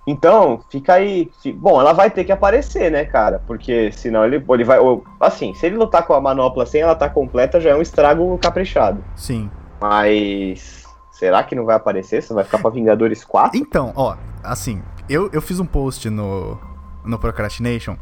Speaker 5: Então, fica aí. Bom, ela vai ter que aparecer, né, cara? Porque senão ele, ele vai. ou- assim, se ele lutar com a manopla sem ela tá completa, já é um estrago caprichado.
Speaker 2: Sim.
Speaker 5: Mas. Será que não vai aparecer? Você vai ficar pra Vingadores 4?
Speaker 2: Então, ó, assim, eu, eu fiz um post no, no Procrastination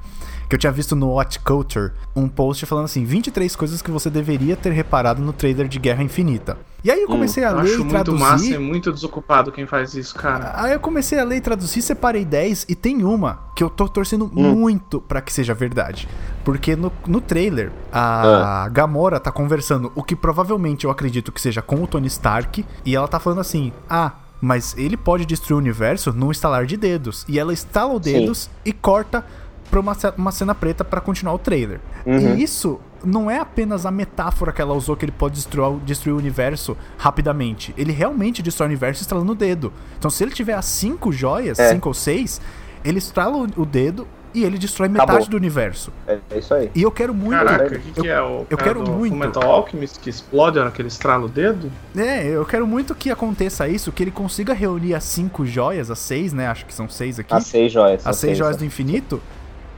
Speaker 2: que eu tinha visto no Watch Culture um post falando assim: 23 coisas que você deveria ter reparado no trailer de Guerra Infinita. E aí eu comecei a
Speaker 1: Eu
Speaker 2: ler
Speaker 1: acho
Speaker 2: e
Speaker 1: muito massa e
Speaker 2: traduzir.
Speaker 1: muito desocupado quem faz isso, cara.
Speaker 2: Aí eu comecei a ler e traduzir, separei 10 e tem uma que eu tô torcendo muito pra que seja verdade. Porque no, no trailer, a Gamora tá conversando, o que provavelmente eu acredito que seja com o Tony Stark, e ela tá falando assim: ah, mas ele pode destruir o universo num estalar de dedos. E ela estala os
Speaker 5: Sim.
Speaker 2: dedos e corta pra uma, uma cena preta pra continuar o trailer.
Speaker 5: Uhum.
Speaker 2: E isso não é apenas a metáfora que ela usou que ele pode destruir, o- destruir o universo rapidamente. Ele realmente destrói o universo estralando o dedo. Então, se ele tiver as cinco joias,
Speaker 5: É.
Speaker 2: cinco ou seis, ele estrala o, o dedo e ele destrói metade
Speaker 5: Acabou.
Speaker 2: do universo.
Speaker 5: É, é isso aí.
Speaker 2: E eu quero muito.
Speaker 1: Caraca, o
Speaker 2: eu,
Speaker 1: que, que é o
Speaker 2: eu
Speaker 1: cara
Speaker 2: quero
Speaker 1: do
Speaker 2: muito.
Speaker 1: Fullmetal Alchemist que explode naquele estralo o dedo?
Speaker 2: É, eu quero muito que aconteça isso, que ele consiga reunir as cinco joias, as seis, né? Acho que são seis aqui.
Speaker 5: As seis joias.
Speaker 2: as seis joias do infinito.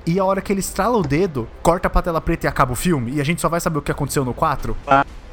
Speaker 2: E a hora que ele estrala o dedo, corta pra tela preta e acaba o filme. E a gente só vai saber o que aconteceu no 4.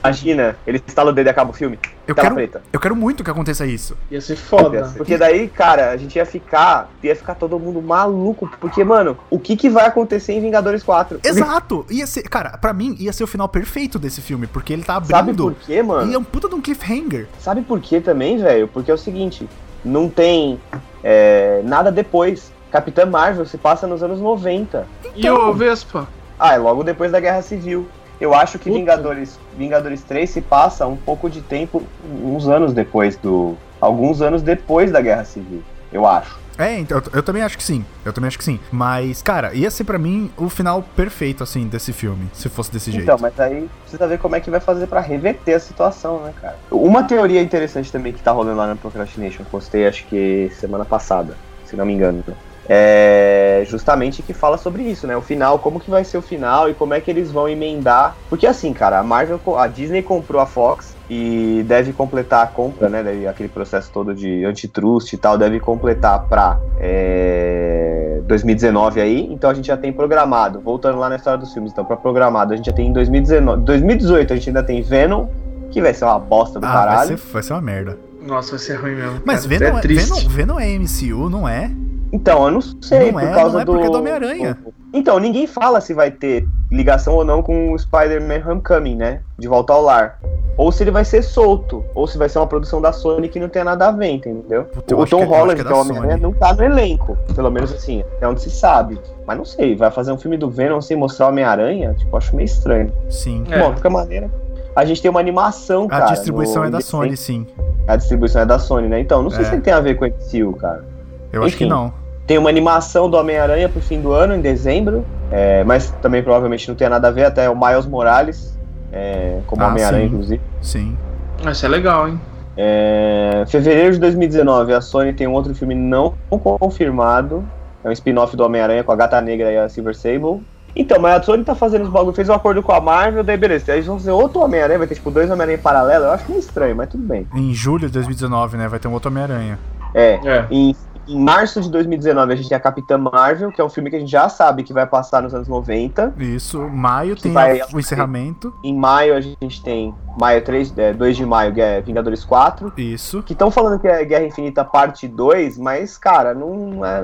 Speaker 5: Imagina, ele instala o dedo e acaba o filme.
Speaker 2: Eu
Speaker 5: Tela
Speaker 2: quero,
Speaker 5: preta.
Speaker 2: eu quero muito que aconteça isso.
Speaker 1: Ia ser foda.
Speaker 5: Porque daí, cara, a gente ia ficar, ia ficar todo mundo maluco, porque, mano, o que que vai acontecer em Vingadores 4?
Speaker 2: Exato! Ia ser, cara, pra mim ia ser o final perfeito desse filme, porque ele tá
Speaker 5: Sabe
Speaker 2: abrindo.
Speaker 5: por quê, mano?
Speaker 2: E é um puta de um cliffhanger.
Speaker 5: Sabe por quê também, velho? Porque é o seguinte, não tem é, nada depois. Capitã Marvel se passa nos anos 90.
Speaker 1: E o Vespa?
Speaker 5: Ah, é logo depois da Guerra Civil. Eu acho que
Speaker 1: Puta.
Speaker 5: Vingadores, Vingadores 3 se passa um pouco de tempo, uns anos depois do. Alguns anos depois da Guerra Civil. Eu acho.
Speaker 2: É, então, eu, eu também acho que sim. Eu também acho que sim. Mas, cara, ia ser pra mim o final perfeito, assim, desse filme, se fosse desse jeito.
Speaker 5: Então, mas aí precisa ver como é que vai fazer pra reverter a situação, né, cara? Uma teoria interessante também que tá rolando lá na Procrastination, que postei acho que semana passada, se não me engano. né? É justamente que fala sobre isso, né? O final, como que vai ser o final e como é que eles vão emendar. Porque assim, cara, a Marvel, a Disney comprou a Fox e deve completar a compra, né? Deve, aquele processo todo de antitrust e tal, deve completar pra é, 2019 aí. Então a gente já tem programado, voltando lá na história dos filmes, então pra programado, a gente já tem em 2019. 2018 a gente ainda tem Venom, que vai ser uma bosta do
Speaker 2: ah, vai
Speaker 5: caralho.
Speaker 2: ser, vai ser uma merda.
Speaker 1: Nossa, vai ser ruim mesmo.
Speaker 2: Mas
Speaker 1: cara.
Speaker 2: Venom
Speaker 1: é
Speaker 2: é,
Speaker 1: triste.
Speaker 2: Venom, Venom é MCU, não é?
Speaker 5: Então, eu não sei,
Speaker 2: Não
Speaker 5: por
Speaker 2: é,
Speaker 5: causa
Speaker 2: não é
Speaker 5: do.
Speaker 2: porque é do Homem-Aranha.
Speaker 5: Então, ninguém fala se vai ter ligação ou não com o Spider-Man Homecoming, né? De volta ao lar. Ou se ele vai ser solto. Ou se vai ser uma produção da Sony que não tem nada a ver, entendeu?
Speaker 2: Puta,
Speaker 5: o Tom
Speaker 2: que é-
Speaker 5: Holland,
Speaker 2: que é
Speaker 5: é o Homem-Aranha,
Speaker 2: Sony.
Speaker 5: não tá no elenco. Pelo menos assim, é onde se sabe. Mas não sei, vai fazer um filme do Venom sem mostrar o Homem-Aranha? Tipo, acho meio estranho.
Speaker 2: Sim.
Speaker 1: É.
Speaker 5: Bom, de qualquer maneira, a gente tem uma animação,
Speaker 2: A
Speaker 5: cara.
Speaker 2: distribuição
Speaker 5: no-
Speaker 2: é da Sony, sim.
Speaker 5: A distribuição é da Sony, né? Então, não sei
Speaker 2: É.
Speaker 5: se ele tem a ver com o MCU, cara.
Speaker 2: Eu acho que
Speaker 5: Enfim.
Speaker 2: não.
Speaker 5: Tem uma animação do Homem-Aranha pro fim do ano, em dezembro. é, mas também provavelmente não tem nada a ver, até o Miles Morales, é, como
Speaker 2: Ah,
Speaker 5: Homem-Aranha, inclusive.
Speaker 2: Sim.
Speaker 1: Vai ser legal, hein?
Speaker 5: É, fevereiro de 2019, a Sony tem um outro filme não confirmado. É um spin-off do Homem-Aranha com a Gata Negra e a Silver Sable. Então, mas a Sony tá fazendo os bagulho, fez um acordo com a Marvel, daí beleza. Aí eles vão fazer outro Homem-Aranha, vai ter tipo dois Homem-Aranha em paralelo. Eu acho meio estranho, mas tudo bem.
Speaker 2: Em julho de 2019, né? Vai ter um outro Homem-Aranha.
Speaker 5: É,
Speaker 1: É.
Speaker 5: Em, em março de 2019 a gente tem a Capitã Marvel, que é um filme que a gente já sabe que vai passar nos anos 90.
Speaker 2: Isso. Maio tem
Speaker 5: vai-
Speaker 2: o encerramento.
Speaker 5: Em maio a gente tem maio 3, é, 2 de maio, que é Vingadores 4.
Speaker 2: Isso.
Speaker 5: Que estão falando que é Guerra Infinita parte 2, mas, cara, não é-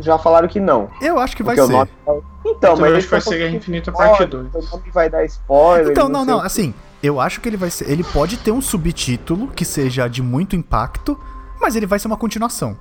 Speaker 5: já falaram que não.
Speaker 2: Eu acho que vai
Speaker 5: Porque
Speaker 2: ser.
Speaker 5: nome- Então,
Speaker 1: Eu também
Speaker 5: mas
Speaker 1: acho que vai ser Guerra Infinita parte
Speaker 5: pode,
Speaker 1: 2.
Speaker 5: O nome vai dar spoiler.
Speaker 2: Então, não, não,
Speaker 5: o quê.
Speaker 2: assim, eu acho que ele vai ser. Ele pode ter um subtítulo que seja de muito impacto, mas ele vai ser uma continuação.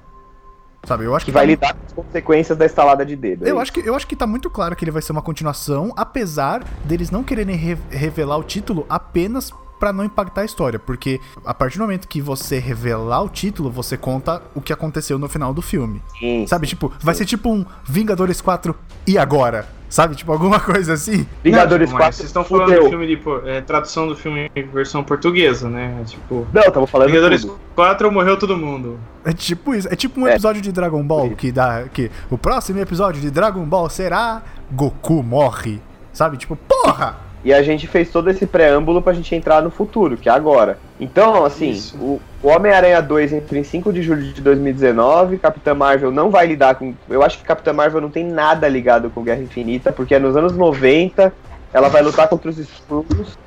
Speaker 2: Sabe, eu acho que,
Speaker 5: Que vai
Speaker 2: tá-
Speaker 5: lidar com as consequências da estalada de dedo. é
Speaker 2: Eu acho, que, eu acho que tá muito claro que ele vai ser uma continuação, apesar deles não quererem re- revelar o título apenas pra não impactar a história, porque a partir do momento que você revelar o título, você conta o que aconteceu no final do filme.
Speaker 5: Sim,
Speaker 2: Sabe, tipo, vai ser tipo um Vingadores 4 e agora? Sabe? Tipo, alguma coisa assim.
Speaker 5: Vingadores
Speaker 1: Não, tipo,
Speaker 5: 4.
Speaker 1: mas Vocês estão falando
Speaker 5: fudeu.
Speaker 1: do filme de é, tradução do filme em versão portuguesa, né? Tipo,
Speaker 5: Não, tava falando
Speaker 1: Vingadores
Speaker 5: tudo.
Speaker 1: 4 morreu todo mundo.
Speaker 2: É tipo isso. É tipo um
Speaker 5: É.
Speaker 2: episódio de Dragon Ball que dá. Que o próximo episódio de Dragon Ball será Goku morre. Sabe? Tipo, porra!
Speaker 5: E a gente fez todo esse preâmbulo pra gente entrar no futuro, que é agora. Então, assim,
Speaker 1: Isso.
Speaker 5: o, o Homem-Aranha 2 entra em 5 de julho de 2019, Capitã Marvel não vai lidar com. Eu acho que Capitã Marvel não tem nada ligado com Guerra Infinita, porque é nos anos 90, ela vai lutar contra os Skrulls.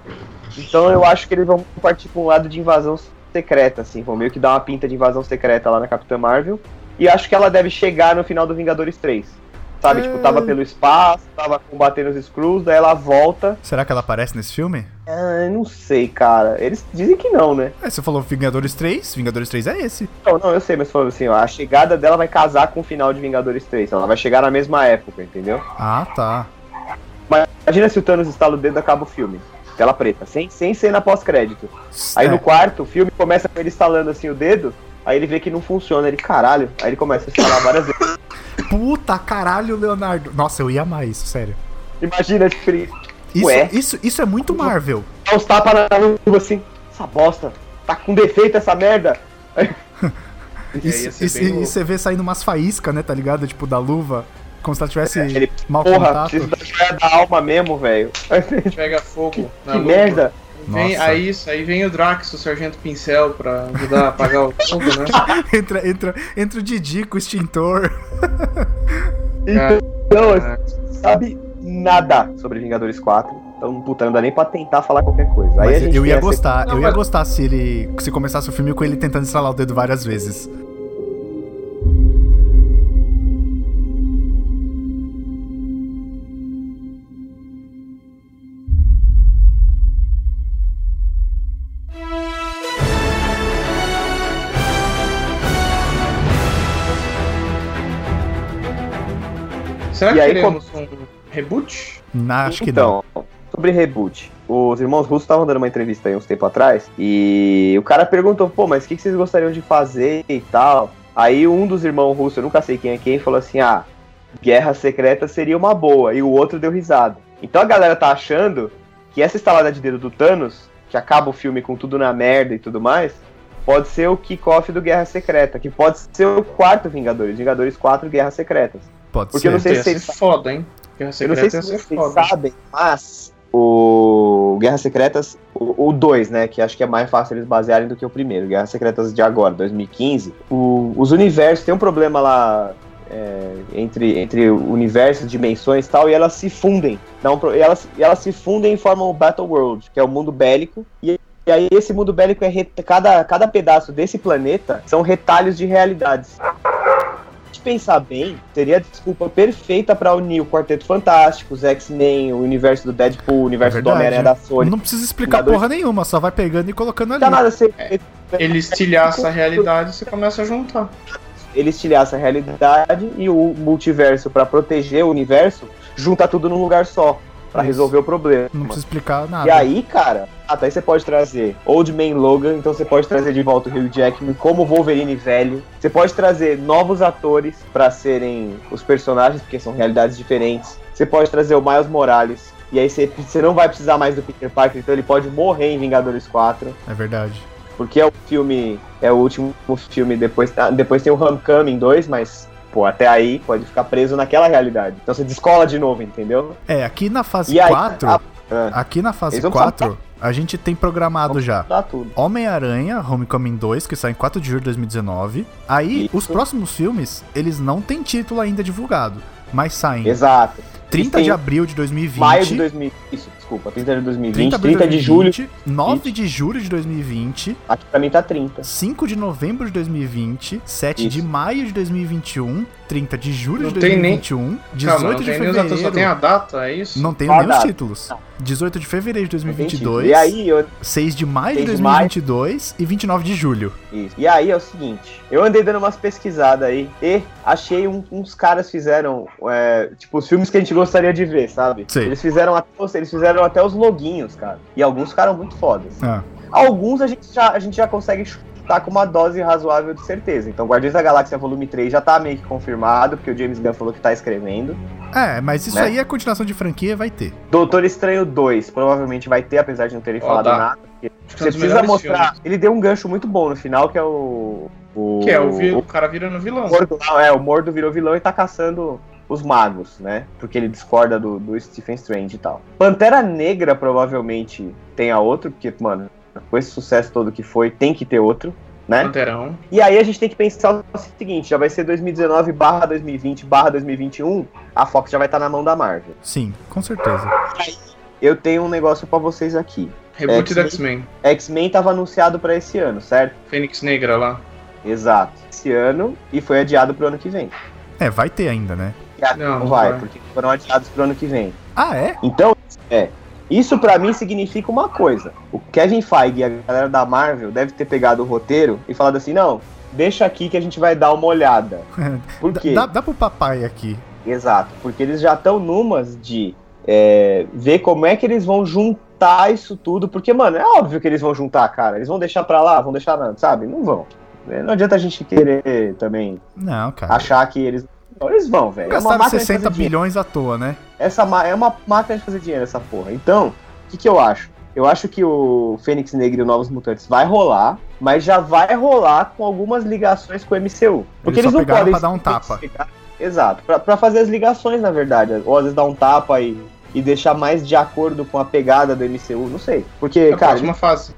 Speaker 5: Então eu acho que eles vão partir pra um lado de invasão secreta, assim, vão meio que dar uma pinta de invasão secreta lá na Capitã Marvel. E acho que ela deve chegar no final do Vingadores 3. Sabe,
Speaker 2: É.
Speaker 5: tipo, tava pelo espaço, tava combatendo os Skrulls, daí ela volta.
Speaker 2: Será que ela aparece nesse filme?
Speaker 5: Ah, não sei, cara. Eles dizem que não, né?
Speaker 2: É, você falou Vingadores 3, Vingadores 3 é esse.
Speaker 5: Não, não, eu sei, mas falando assim, ó, a chegada dela vai casar com o final de Vingadores 3. Ela vai chegar na mesma época, entendeu?
Speaker 2: Ah, tá.
Speaker 5: Mas imagina se o Thanos estala o dedo e acaba o filme. Tela preta, sem, sem cena pós-crédito. Aí
Speaker 2: É,
Speaker 5: no quarto, o filme começa com ele estalando assim o dedo, aí ele vê que não funciona, ele, caralho, aí ele começa a estalar várias vezes.
Speaker 2: Puta caralho, Leonardo. Nossa, eu ia amar isso, sério.
Speaker 5: Imagina, tipo, ele
Speaker 2: Isso,
Speaker 5: Ué?
Speaker 2: isso, isso é muito Marvel.
Speaker 5: dá uns tapas na luva assim, essa bosta, tá com defeito essa merda.
Speaker 2: e
Speaker 1: louco.
Speaker 2: você vê saindo umas faíscas, né, tá ligado? Tipo, da luva. Como se ela tivesse
Speaker 5: Ele,
Speaker 2: mau
Speaker 5: porra,
Speaker 2: contato.
Speaker 5: preciso da joia da alma mesmo, velho.
Speaker 1: Pega fogo na
Speaker 5: que
Speaker 1: luva.
Speaker 5: merda.
Speaker 1: Vem, aí, isso, aí vem o Drax, o Sargento Pincel, pra ajudar a apagar o fogo, né?
Speaker 2: entra, entra, entra o Didi com o extintor.
Speaker 5: Então,
Speaker 1: Ah,
Speaker 5: sabe nada sobre Vingadores 4. Então, puta, não dá nem pra tentar falar qualquer coisa. Aí a
Speaker 2: Mas
Speaker 5: gente
Speaker 2: eu ia gostar,
Speaker 1: Não,
Speaker 2: eu ia gostar se ele. Se começasse o filme com ele tentando estralar o dedo várias vezes.
Speaker 1: Será
Speaker 5: E
Speaker 1: que
Speaker 5: aí,
Speaker 1: teremos um reboot?
Speaker 2: Na, acho que não.
Speaker 5: então, sobre reboot. Os irmãos russos estavam dando uma entrevista aí uns tempo atrás e o cara perguntou, pô, mas o que, que vocês gostariam de fazer e tal? Aí um dos irmãos russos, eu nunca sei quem é quem, falou assim, ah, Guerra Secreta seria uma boa. E o outro deu risada. Então a galera tá achando que essa estalada de dedo do Thanos, que acaba o filme com tudo na merda e tudo mais, pode ser o kickoff do Guerra Secreta, que pode ser o quarto Vingadores, Vingadores 4 Guerra Secretas.
Speaker 2: Pode
Speaker 5: Porque eu
Speaker 2: ser.
Speaker 5: não sei se eles-
Speaker 1: foda, hein? Guerra
Speaker 5: Eu não sei se vocês
Speaker 1: foda.
Speaker 5: sabem, mas o Guerra Secretas, o 2, né, que acho que é mais fácil eles basearem do que o primeiro, Guerra Secretas de agora, 2015, o- os universos, tem um problema lá é, entre, entre universos, dimensões e tal, e elas se fundem, um e, elas, e elas se fundem e formam o Battle World, que é o mundo bélico, e e aí esse mundo bélico é re- cada, cada pedaço desse planeta são retalhos de realidades de pensar bem, seria a desculpa perfeita pra unir o Quarteto Fantástico, os X-Men, o universo do Deadpool, o universo
Speaker 2: É
Speaker 5: do. Homem-Aranha da Sony.
Speaker 2: Não precisa explicar
Speaker 5: Vingadores-
Speaker 2: porra nenhuma, só vai pegando e colocando ali.
Speaker 5: Não dá nada ser.
Speaker 1: Ele estilhaça a realidade e você começa a juntar.
Speaker 5: Ele estilhaça a realidade e o multiverso, pra proteger o universo, junta tudo num lugar só, pra
Speaker 2: Isso.
Speaker 5: resolver o problema.
Speaker 2: Não precisa explicar nada.
Speaker 5: E aí, cara, até você pode trazer Old Man Logan, então você pode trazer de volta o Hugh Jackman como Wolverine velho. Você pode trazer novos atores pra serem os personagens, porque são realidades diferentes. Você pode trazer o Miles Morales. E aí você, você não vai precisar mais do Peter Parker, então ele pode morrer em Vingadores 4.
Speaker 2: É verdade.
Speaker 5: Porque é o filme. É o último filme, depois, ah, depois tem o Homecoming 2, mas. Pô, até aí pode ficar preso naquela realidade. Então você descola de novo, entendeu?
Speaker 2: É, aqui na fase
Speaker 5: E aí,
Speaker 2: 4.
Speaker 5: a- ah,
Speaker 2: Aqui na fase
Speaker 5: Eles vão
Speaker 2: 4, a gente tem programado já. Homem-Aranha, Homecoming 2, que sai em 4 de julho de 2019. Aí,
Speaker 5: Isso.
Speaker 2: os próximos filmes, eles não têm título ainda divulgado, mas saem
Speaker 5: Exato.
Speaker 2: 30
Speaker 5: Eles
Speaker 2: de abril de 2020.
Speaker 5: Maio de 2000. Isso, desculpa. 30 de 2020, 30,
Speaker 2: abril
Speaker 5: de julho.
Speaker 2: 2020, 9 de julho de 2020,
Speaker 5: Aqui pra mim tá 30.
Speaker 2: 5 de novembro de 2020, 7 de
Speaker 5: Isso.
Speaker 2: maio de 2021, 30 de julho
Speaker 1: Não
Speaker 2: de
Speaker 1: tem nem-
Speaker 2: 2021, 18
Speaker 1: Calma, não
Speaker 2: de
Speaker 1: os atores, só tem
Speaker 2: fevereiro.
Speaker 1: a data, é isso?
Speaker 2: Não tem nem os títulos. 18 de fevereiro de
Speaker 5: Não tem
Speaker 2: 2022,
Speaker 5: título. E aí, eu,
Speaker 2: 6 de maio de
Speaker 5: 6 de maio.
Speaker 2: 2022 e 29 de julho.
Speaker 5: isso. e aí é o seguinte, eu andei dando umas pesquisadas aí e achei um- uns caras fizeram, é, tipo, os filmes que a gente gostaria de ver, sabe?
Speaker 2: Sei.
Speaker 5: Eles fizeram, até, os- eles fizeram até os loguinhos, cara. E alguns ficaram muito fodas.
Speaker 2: Ah,
Speaker 5: Alguns a gente já, a gente já consegue chutar com uma dose razoável de certeza. Então, Guardiões da Galáxia Volume 3 já tá meio que confirmado, porque o James Gunn falou que tá escrevendo.
Speaker 2: É, mas isso
Speaker 5: Né?
Speaker 2: aí é continuação de franquia, vai ter.
Speaker 5: Doutor Estranho 2 provavelmente vai ter, apesar de não terem
Speaker 1: Ó,
Speaker 5: falado
Speaker 1: dá.
Speaker 5: nada. porque
Speaker 1: Acho que é
Speaker 5: Você precisa mostrar.
Speaker 1: filmes.
Speaker 5: Ele deu um gancho muito bom no final, que é o. o
Speaker 1: Que é o, vi-
Speaker 5: o
Speaker 1: o cara virando vilão.
Speaker 5: Mordo, lá, é, o Mordo virou vilão e tá caçando os magos, né? Porque ele discorda do, do Stephen Strange e tal. Pantera Negra provavelmente tenha outro, porque, mano, com esse sucesso todo que foi, tem que ter outro, né?
Speaker 1: Panterão.
Speaker 5: E aí a gente tem que pensar o seguinte, já vai ser 2019 barra 2020 barra 2021, a Fox já vai estar na mão da Marvel.
Speaker 2: Sim, com certeza.
Speaker 5: Eu tenho um negócio pra vocês aqui.
Speaker 1: Reboot da
Speaker 5: X-Men.
Speaker 1: X-Men.
Speaker 5: X-Men tava anunciado pra esse ano, certo?
Speaker 1: Fênix Negra lá.
Speaker 5: Exato. Esse ano e foi adiado pro ano que vem.
Speaker 2: É, vai ter ainda, né?
Speaker 5: E a-
Speaker 1: Não,
Speaker 5: não vai,
Speaker 1: vai.
Speaker 5: porque foram adiados pro ano que vem.
Speaker 2: Ah, é?
Speaker 5: Então, é. Isso pra mim significa uma coisa. O Kevin Feige e a galera da Marvel deve ter pegado o roteiro e falado assim: não, deixa aqui que a gente vai dar uma olhada. Por quê?
Speaker 2: Dá, dá pro papai aqui.
Speaker 5: Exato, porque eles já estão numas de é, ver como é que eles vão juntar isso tudo. Porque, mano, é óbvio que eles vão juntar, cara. Eles vão deixar pra lá, vão deixar, não, sabe? Não vão. Não adianta a gente querer também
Speaker 2: Não, cara.
Speaker 5: achar que eles. Não, eles vão, velho. É uma
Speaker 2: Gastaram
Speaker 5: de
Speaker 2: 60
Speaker 5: fazer dinheiro.
Speaker 2: bilhões à toa, né?
Speaker 5: Essa é uma máquina de fazer dinheiro, essa porra. Então, o que, que eu acho? Eu acho que o Fênix Negra e o Novos Mutantes vai rolar, mas já vai rolar com algumas ligações com o MCU. Porque
Speaker 2: Eles
Speaker 5: eles,
Speaker 2: só
Speaker 5: não podem
Speaker 2: pra dar um tapa.
Speaker 5: Exato, pra, pra fazer as ligações, na verdade. Ou às vezes dar um tapa e, e deixar mais de acordo com a pegada do MCU, não sei. Porque,
Speaker 1: É a
Speaker 5: cara,
Speaker 1: próxima fase.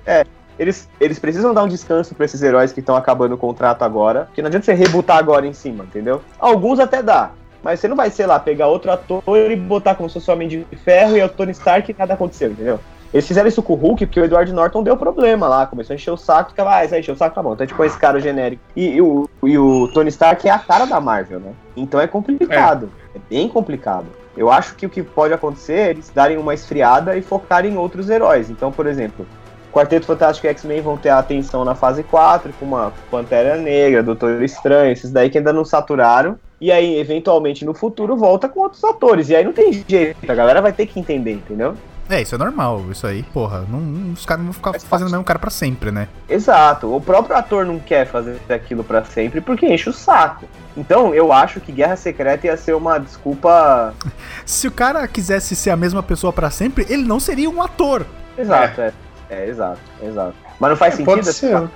Speaker 5: Eles, eles precisam dar um descanso pra esses heróis que estão acabando o contrato agora. Porque não adianta você rebutar agora em cima, entendeu? Alguns até dá. Mas você não vai, sei lá, pegar outro ator e botar como se fosse o Homem de Ferro e é o Tony Stark e nada aconteceu, entendeu? Eles fizeram isso com o Hulk porque o Edward Norton deu problema lá, começou a encher o saco, ficava, ah, isso aí encheu o saco, tá bom, então a gente põe esse cara genérico. E, e o, e o Tony Stark é a cara da Marvel, né? Então é complicado, é, bem complicado. Eu acho que o que pode acontecer é eles darem uma esfriada e focarem em outros heróis. Então, por exemplo, Quarteto Fantástico e X-Men vão ter a atenção na fase 4, com uma Pantera Negra, Doutor Estranho, esses daí que ainda não saturaram. E aí, eventualmente, no futuro, volta com outros atores. E aí não tem jeito, a galera vai ter que entender, entendeu?
Speaker 2: É, isso é normal, isso aí. Porra, não, os caras não vão ficar
Speaker 5: Faz
Speaker 2: fazendo o mesmo cara pra sempre, né?
Speaker 5: Exato. O próprio ator não quer fazer aquilo pra sempre porque enche o saco. Então, eu acho que Guerra Secreta ia ser uma desculpa.
Speaker 2: Se o cara quisesse ser a mesma pessoa pra sempre, ele não seria um ator.
Speaker 5: Exato, é. É, exato, exato. Mas não faz
Speaker 1: É,
Speaker 5: sentido?
Speaker 1: pode ser.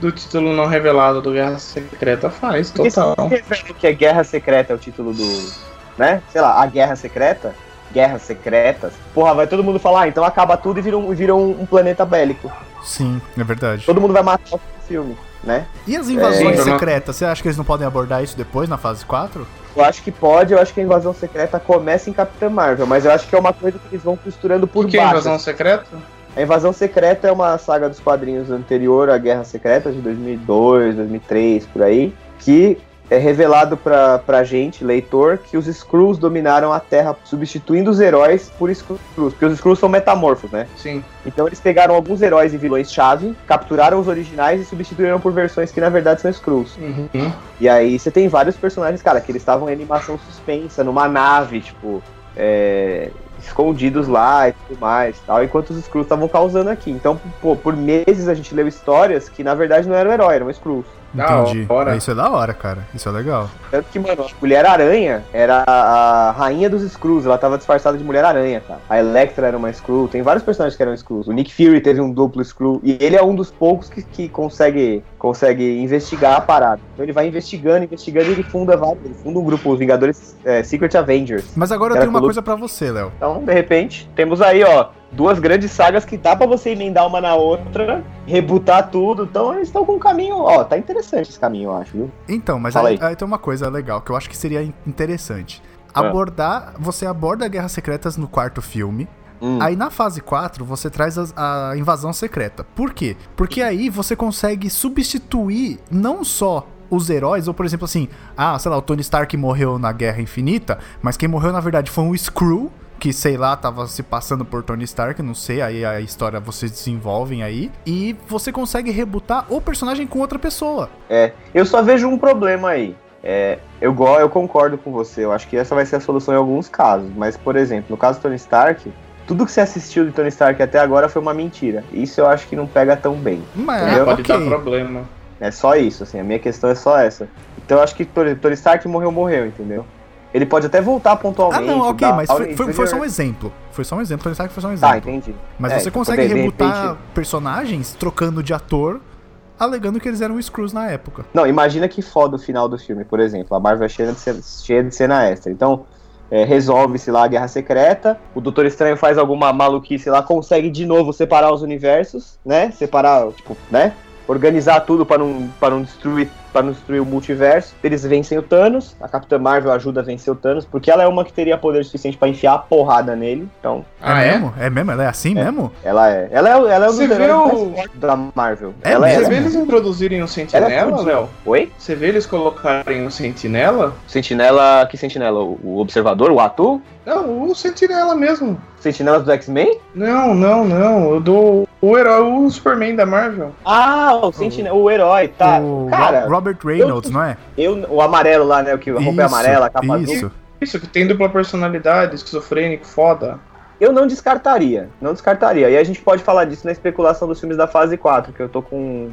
Speaker 1: Do título não revelado do Guerra Secreta faz,
Speaker 5: Porque se
Speaker 1: total.
Speaker 5: você revela que é Guerra Secreta é o título do. né? Sei lá, a Guerra Secreta, Guerras Secretas, porra, vai todo mundo falar, ah, então acaba tudo e vira um, vira um, um planeta bélico.
Speaker 2: Sim, é verdade.
Speaker 5: Todo mundo vai matar o filme, né?
Speaker 2: E as invasões
Speaker 1: É,
Speaker 2: secretas, você acha que eles não podem abordar isso depois, na fase 4?
Speaker 5: Eu acho que pode, eu acho que a invasão secreta começa em Capitã Marvel, mas eu acho que é uma coisa que eles vão costurando por
Speaker 1: que
Speaker 5: baixo.
Speaker 1: invasão secreta?
Speaker 5: A Invasão Secreta é uma saga dos quadrinhos anterior à Guerra Secreta, de 2002, 2003, por aí, que é revelado pra, pra gente, leitor, que os Skrulls dominaram a Terra, substituindo os heróis por Skrulls, porque os Skrulls são metamorfos, né?
Speaker 1: Sim.
Speaker 5: Então eles pegaram alguns heróis e vilões-chave, capturaram os originais e substituíram por versões que na verdade são Skrulls.
Speaker 1: Uhum.
Speaker 5: E aí você tem vários personagens, cara, que eles estavam em animação suspensa, numa nave, tipo, é, escondidos lá e tudo mais, tal, enquanto os Skrulls estavam causando aqui. Então, pô, por meses a gente leu histórias que na verdade não eram herói, eram Skrulls.
Speaker 2: Entendi.
Speaker 1: hora.
Speaker 2: Isso é da hora, cara. Isso é legal.
Speaker 5: Tanto que, mano, a Mulher-Aranha era a rainha dos Skrulls, ela tava disfarçada de Mulher-Aranha, cara. A Electra era uma Skrull, tem vários personagens que eram Skrulls. O Nick Fury teve um duplo Skrull, e ele é um dos poucos que, que consegue, consegue investigar a parada. Então ele vai investigando, investigando, e ele funda vários, ele funda um grupo, os Vingadores é, Secret Avengers.
Speaker 2: Mas agora eu tenho uma coisa pra você, Léo.
Speaker 5: Então, de repente, temos aí, ó, duas grandes sagas que dá pra você emendar uma na outra, rebutar tudo. Então eles estão com um caminho, ó, tá interessante esse caminho, eu acho, viu?
Speaker 2: Então, mas aí,
Speaker 5: aí.
Speaker 2: tem uma coisa legal que eu acho que seria in- interessante.
Speaker 5: Ah.
Speaker 2: Abordar. Você aborda Guerras Secretas no quarto filme.
Speaker 5: Hum.
Speaker 2: Aí na fase 4 você traz as- a, invasão secreta. Por quê? Porque aí você consegue substituir não só os heróis, ou por exemplo assim, ah, sei lá, o Tony Stark morreu na Guerra Infinita, mas quem morreu na verdade foi um Skrull, que sei lá, tava se passando por Tony Stark, não sei, aí a história vocês desenvolvem aí, e você consegue rebutar o personagem com outra pessoa.
Speaker 5: É, eu só vejo um problema aí. É, eu, eu concordo com você, eu acho que essa vai ser a solução em alguns casos. Mas, por exemplo, no caso do Tony Stark, tudo que você assistiu de Tony Stark até agora foi uma mentira. Isso eu acho que não pega tão bem.
Speaker 2: Mas,
Speaker 5: Entendeu?
Speaker 1: Pode
Speaker 2: ok.
Speaker 1: dar problema.
Speaker 5: É só isso, assim, a minha questão é só essa. Então eu acho que Tony Stark morreu, morreu, entendeu? Ele pode até voltar
Speaker 2: Ah,
Speaker 5: pontualmente.
Speaker 2: não, ok, mas foi, foi, foi só um exemplo. Foi só um exemplo, Tony Stark foi só um exemplo.
Speaker 5: Tá, entendi.
Speaker 2: Mas
Speaker 5: É,
Speaker 2: você
Speaker 5: tipo,
Speaker 2: consegue
Speaker 5: de- de
Speaker 2: rebutar
Speaker 5: repente-
Speaker 2: personagens trocando de ator, alegando que eles eram Screws na época.
Speaker 5: Não, imagina que foda o final do filme, por exemplo. A Marvel é cheia de, cena- cheia de cena extra. Então, é, resolve-se lá a Guerra Secreta, o Doutor Estranho faz alguma maluquice lá, consegue de novo separar os universos, né? Separar, tipo, né? Organizar tudo pra não, pra não destruir para destruir o multiverso. Eles vencem o Thanos, a Capitã Marvel ajuda a vencer o Thanos, porque ela é uma que teria poder suficiente pra enfiar a porrada nele. Então,
Speaker 1: Ah,
Speaker 2: é
Speaker 1: é?
Speaker 2: mesmo? É mesmo? Ela é assim mesmo?
Speaker 5: ela é. Ela é, ela é um dos
Speaker 1: Você vê o-
Speaker 5: da Marvel.
Speaker 2: É
Speaker 5: ela
Speaker 1: Você
Speaker 2: mesmo?
Speaker 1: vê eles introduzirem o
Speaker 5: Ela é
Speaker 1: Sentinela. Léo?
Speaker 5: Oi?
Speaker 1: Você vê eles colocarem o Sentinela?
Speaker 5: Sentinela. Que Sentinela? O, o Observador? O Atu?
Speaker 1: Não, o Sentinela mesmo.
Speaker 5: Sentinelas do X-Men?
Speaker 1: Não, não, não. O do. O herói, o Superman da Marvel.
Speaker 5: Ah, o Sentinela, o herói, tá.
Speaker 2: o
Speaker 5: Cara,
Speaker 2: Ro- Robert Reynolds, não é?
Speaker 5: eu, o amarelo lá, né? O que a roupa é
Speaker 2: Isso,
Speaker 5: amarela, a capa azul.
Speaker 2: Isso.
Speaker 1: Isso, que tem dupla personalidade, esquizofrênico, foda.
Speaker 5: Eu não descartaria, não descartaria. E a gente pode falar disso na especulação dos filmes da fase 4, que eu tô com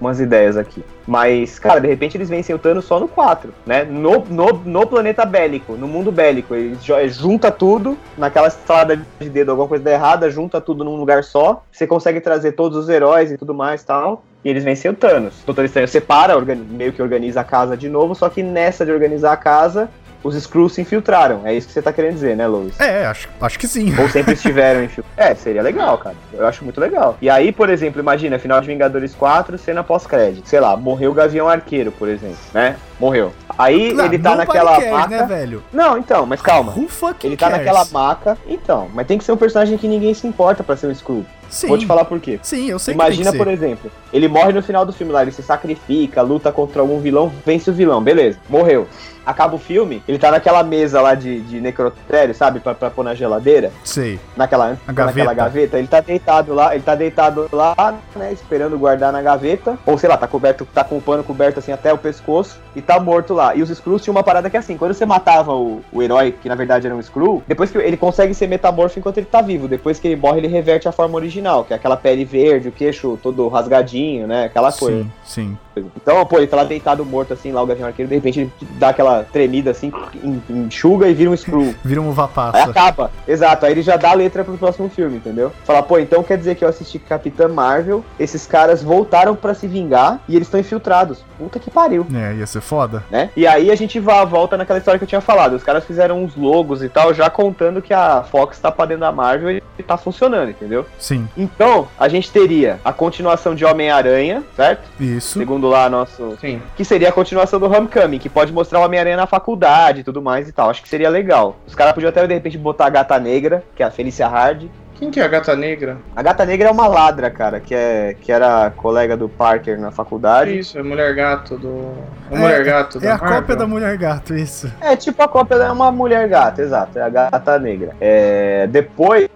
Speaker 5: umas ideias aqui. Mas, cara, de repente eles vencem o Thanos só no 4, né? No, no, no planeta bélico, no mundo bélico. Eles jo- junta tudo, naquela salada de dedo, alguma coisa dá errada, junta tudo num lugar só. Você consegue trazer todos os heróis e tudo mais tal. E eles vencem o Thanos. O Doutor Estranho separa, meio que organiza a casa de novo, só que nessa de organizar a casa, os Skrulls se infiltraram. É isso que você tá querendo dizer, né, Lois?
Speaker 2: É, acho, acho que sim.
Speaker 5: Ou sempre estiveram filme. É, seria legal, cara. Eu acho muito legal. E aí, por exemplo, imagina, final de Vingadores 4, cena pós-crédito. Sei lá, morreu o Gavião Arqueiro, por exemplo, né? Morreu. Aí
Speaker 2: Não,
Speaker 5: ele tá naquela
Speaker 2: cares,
Speaker 5: maca.
Speaker 2: né, velho?
Speaker 5: Não, então, mas calma.
Speaker 2: Who
Speaker 5: Ele tá
Speaker 2: cares?
Speaker 5: naquela maca. Então, mas tem que ser um personagem que ninguém se importa pra ser um Skrull.
Speaker 2: Sim,
Speaker 5: Vou te falar por quê.
Speaker 2: sim, eu sei
Speaker 5: Imagina,
Speaker 2: que
Speaker 5: por exemplo, ele morre no final do filme lá, ele se sacrifica, luta contra algum vilão, vence o vilão, beleza, morreu. Acaba o filme, ele tá naquela mesa lá de, de necrotério, sabe, pra, pra pôr na geladeira,
Speaker 2: Sei.
Speaker 5: naquela, naquela
Speaker 2: gaveta.
Speaker 5: gaveta, ele tá deitado lá, ele tá deitado lá, né, esperando guardar na gaveta, ou sei lá, tá coberto, tá com o pano coberto assim até o pescoço, e tá morto lá. E os Skrulls tinham uma parada que é assim, quando você matava o, o herói, que na verdade era um Skrull, depois que ele consegue ser metamorfo enquanto ele tá vivo, depois que ele morre ele reverte a forma original, que é aquela pele verde, o queixo todo rasgadinho, né, aquela coisa.
Speaker 2: Sim, sim.
Speaker 5: Então, pô, ele tá lá deitado morto assim, lá o Gavião Arqueiro, de repente ele dá aquela tremida assim, en- enxuga e vira um Skrull.
Speaker 2: Vira um uva
Speaker 5: Aí
Speaker 2: passa.
Speaker 5: acaba. Exato, aí ele já dá a letra pro próximo filme, entendeu? Fala, pô, então quer dizer que eu assisti Capitã Marvel, esses caras voltaram pra se vingar e eles estão infiltrados. Puta que pariu.
Speaker 2: É, ia ser foda.
Speaker 5: Né? E aí a gente vai, volta naquela história que eu tinha falado. Os caras fizeram uns logos e tal, já contando que a Fox tá pra dentro da Marvel e tá funcionando, entendeu?
Speaker 2: Sim,
Speaker 5: Então, a gente teria a continuação de Homem-Aranha, certo?
Speaker 2: isso.
Speaker 5: Segundo lá nosso
Speaker 1: Sim.
Speaker 5: que seria a continuação do Homecoming, que pode mostrar o Homem-Aranha na faculdade e tudo mais e tal. Acho que seria legal. Os caras podiam até, de repente, botar a Gata Negra, que é a Felicia Hard.
Speaker 1: Quem que é a gata negra?
Speaker 5: A Gata Negra é uma ladra, cara, que, é, que era colega do Parker na faculdade.
Speaker 1: Isso, é mulher gato do. O
Speaker 2: É,
Speaker 1: mulher gato
Speaker 2: É a
Speaker 1: Marvel.
Speaker 2: cópia da Mulher Gato, isso.
Speaker 5: É tipo a cópia é uma mulher gata, exato, é a Gata Negra. É, depois,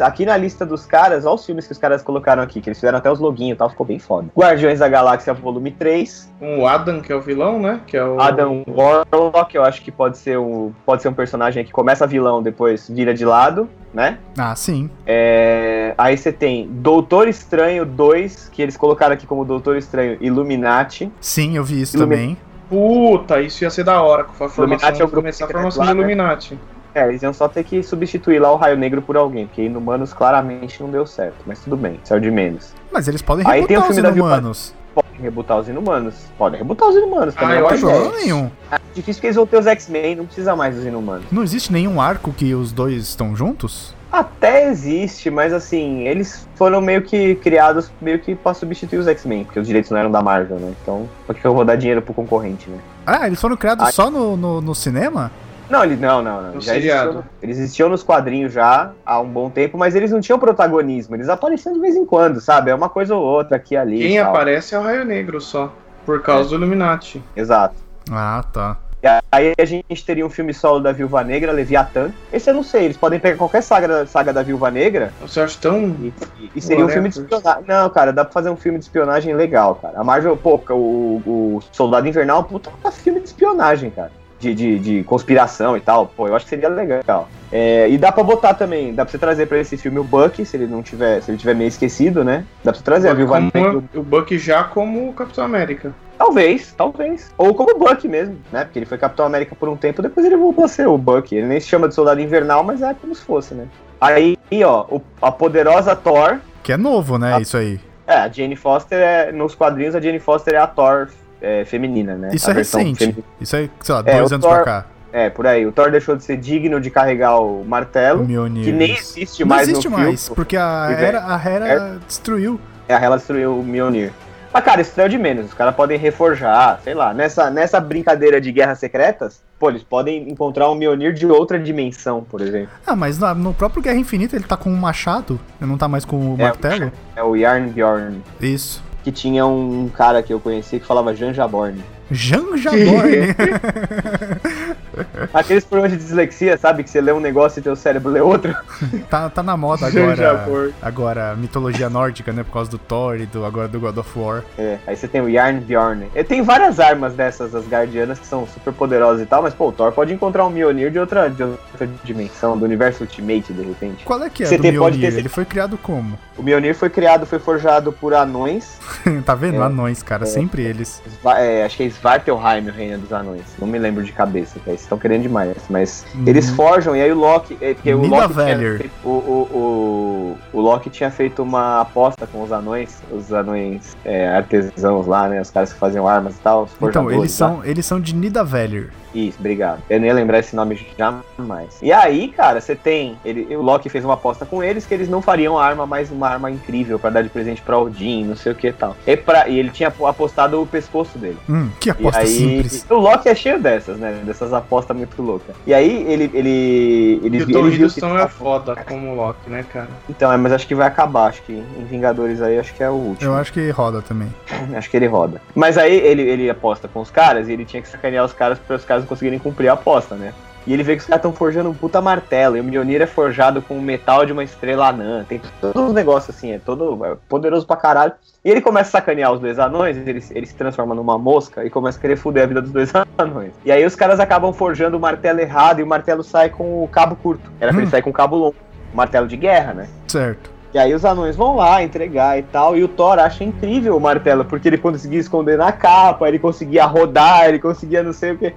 Speaker 5: aqui na lista dos caras, olha os filmes que os caras colocaram aqui, que eles fizeram até os loginhos e tal, ficou bem foda. Guardiões da Galáxia Volume 3,
Speaker 1: O Adam, que é o vilão, né? Que é o.
Speaker 5: Adam Warlock, eu acho que pode ser, um, pode ser um personagem que começa vilão, depois vira de lado, né?
Speaker 2: Ah, sim.
Speaker 5: É, aí você tem Doutor Estranho 2, que eles colocaram aqui como Doutor Estranho Illuminati.
Speaker 2: Sim, eu vi isso
Speaker 5: Ilumi-
Speaker 2: também.
Speaker 1: Puta, isso ia ser da hora com a formação,
Speaker 5: Illuminati é o grupo
Speaker 1: começar a formação
Speaker 5: lá,
Speaker 1: do
Speaker 5: né?
Speaker 1: Illuminati.
Speaker 5: É, eles iam só ter que substituir lá o Raio Negro por alguém, porque Inumanos claramente não deu certo, mas tudo bem, o de menos.
Speaker 2: Mas eles podem
Speaker 5: Aí tem o
Speaker 2: os
Speaker 5: filme da Viúva-
Speaker 2: inumanos.
Speaker 5: Podem rebutar os Inumanos, podem rebutar os Inumanos
Speaker 1: Ah,
Speaker 5: também.
Speaker 1: eu
Speaker 5: não tem
Speaker 2: problema nenhum.
Speaker 5: É difícil que eles vão ter os X-Men, não precisa mais dos Inumanos.
Speaker 2: Não existe nenhum arco que os dois estão juntos?
Speaker 5: Até existe, mas assim, eles foram meio que criados meio que pra substituir os X-Men, porque os direitos não eram da Marvel, né? Então, por que eu vou dar dinheiro pro concorrente, né?
Speaker 2: Ah, eles foram criados
Speaker 5: Ai.
Speaker 2: só no, no, no cinema?
Speaker 5: Não, eles não, não, não. Já existiam, eles existiam nos quadrinhos já há um bom tempo, mas eles não tinham protagonismo. Eles apareciam de vez em quando, sabe? É uma coisa ou outra aqui e ali.
Speaker 1: Quem
Speaker 5: e tal.
Speaker 1: aparece é o Raio Negro só. Por causa do Illuminati.
Speaker 5: Exato.
Speaker 2: Ah, tá.
Speaker 5: E aí a gente teria um filme solo da Viúva Negra, Leviatã. Esse eu não sei, eles podem pegar qualquer saga, saga da Viúva Negra
Speaker 1: Você acha tão.
Speaker 5: e, e- e seria um filme de espionagem. Não, cara, dá pra fazer um filme de espionagem legal, cara. A Marvel, pô, o, o Soldado Invernal é um puta filme de espionagem, cara. De, de, de conspiração e tal. Pô, eu acho que seria legal. É, e dá pra botar também, dá pra você trazer pra esse filme o Bucky, se ele não tiver, se ele tiver meio esquecido, né? Dá pra você trazer a Viúva
Speaker 1: Como
Speaker 5: Negra.
Speaker 1: o Buck já como Capitão América.
Speaker 5: Talvez, talvez. Ou como o Buck mesmo, né? Porque ele foi Capitão América por um tempo, depois ele voltou a ser o Buck. Ele nem se chama de Soldado Invernal, mas é como se fosse, né? Aí, ó, o- a poderosa Thor.
Speaker 2: Que é novo, né?
Speaker 5: Ah.
Speaker 2: Isso aí.
Speaker 5: É, a Jane Foster é. Nos quadrinhos, a Jane Foster é a Thor é, feminina, né?
Speaker 2: Isso
Speaker 5: A
Speaker 2: é recente.
Speaker 5: feminina.
Speaker 2: Isso é, sei lá,
Speaker 5: É,
Speaker 2: dois anos
Speaker 5: Thor-
Speaker 2: pra cá.
Speaker 5: É, por aí. O Thor deixou de ser digno de carregar o
Speaker 2: O
Speaker 5: martelo.
Speaker 2: Mjolnir.
Speaker 5: Que nem existe
Speaker 2: Não
Speaker 5: mais
Speaker 2: existe
Speaker 5: no
Speaker 2: mais,
Speaker 5: filme.
Speaker 2: porque a
Speaker 5: é.
Speaker 2: Hera, a Hera destruiu.
Speaker 5: É, ela destruiu o Mjolnir. Mas, cara, isso não é de menos. Os caras podem reforjar, sei lá. Nessa, nessa brincadeira de guerras secretas, pô, eles podem encontrar um Mjolnir de outra dimensão, por exemplo.
Speaker 2: Ah, mas na- no próprio Guerra Infinita ele tá com um machado, ele não tá mais com o
Speaker 5: É,
Speaker 2: martelo?
Speaker 5: É o Yarnbjorn.
Speaker 2: Isso.
Speaker 5: Que tinha um cara que eu conheci que falava Janjaborn.
Speaker 2: Jan Jaborn.
Speaker 5: Aqueles problemas de dislexia, sabe? Que você lê um negócio e teu cérebro lê outro.
Speaker 2: tá, tá na moda agora. Agora, mitologia nórdica, né? Por causa do Thor e do, agora do God of War.
Speaker 5: É, aí você tem o Yarnbjorn. Ele tem várias armas dessas, as guardianas, que são super poderosas e tal, mas pô, o Thor pode encontrar um Mjolnir de outra, de outra dimensão, do universo Ultimate, de repente.
Speaker 2: Qual é que é
Speaker 5: Você
Speaker 2: do
Speaker 5: tem- pode
Speaker 2: Mjolnir?
Speaker 5: ter-
Speaker 2: Ele foi criado como?
Speaker 5: O Mjolnir foi criado, foi forjado por anões.
Speaker 2: tá vendo?
Speaker 5: É.
Speaker 2: Anões, cara, sempre eles.
Speaker 5: É, acho que é Svartalheim, o reino dos anões. Não me lembro de cabeça, vocês estão querendo demais. Mas
Speaker 2: Uhum.
Speaker 5: eles forjam, e aí o Loki. É, porque o Loki feito, o, o, o, o Loki tinha feito uma aposta com os anões, os anões é, artesãos lá, né? Os caras que faziam armas e tal.
Speaker 2: Então, eles são, eles são de Nidavellir.
Speaker 5: Isso, obrigado. Eu não ia lembrar esse nome jamais. E aí, cara, você tem. Ele, o Loki fez uma aposta com eles que eles não fariam a arma mais uma arma incrível pra dar de presente pra Odin, não sei o que e tal. E, pra, e ele tinha apostado o pescoço dele.
Speaker 2: Hum, que
Speaker 5: E
Speaker 2: aposta
Speaker 5: aí,
Speaker 2: simples.
Speaker 5: o Loki é cheio dessas, né? Dessas apostas muito loucas. E aí ele. ele, ele,
Speaker 1: E o Tom Hiddleston é foda como Loki, né, cara?
Speaker 5: Então, é, mas acho que vai acabar. Acho que em Vingadores aí, acho que é o último.
Speaker 2: Eu acho que roda também.
Speaker 5: Acho que ele roda. Mas aí ele, ele aposta com os caras e ele tinha que sacanear os caras para os caras não conseguirem cumprir a aposta, né? E ele vê que os caras estão forjando um puta martelo. E o Mjolnir é forjado com o metal de uma estrela anã. Tem todos os negócios assim, é todo é poderoso pra caralho. E ele começa a sacanear os dois anões, ele, ele se transforma numa mosca e começa a querer fuder a vida dos dois anões. E aí os caras acabam forjando o martelo errado e o martelo sai com o cabo curto. Era pra
Speaker 2: Hum.
Speaker 5: ele sair com o cabo longo. Martelo de guerra, né?
Speaker 2: Certo.
Speaker 5: E aí os anões vão lá entregar e tal, e o Thor acha incrível o martelo, porque ele conseguia esconder na capa, ele conseguia rodar, ele conseguia não sei o que.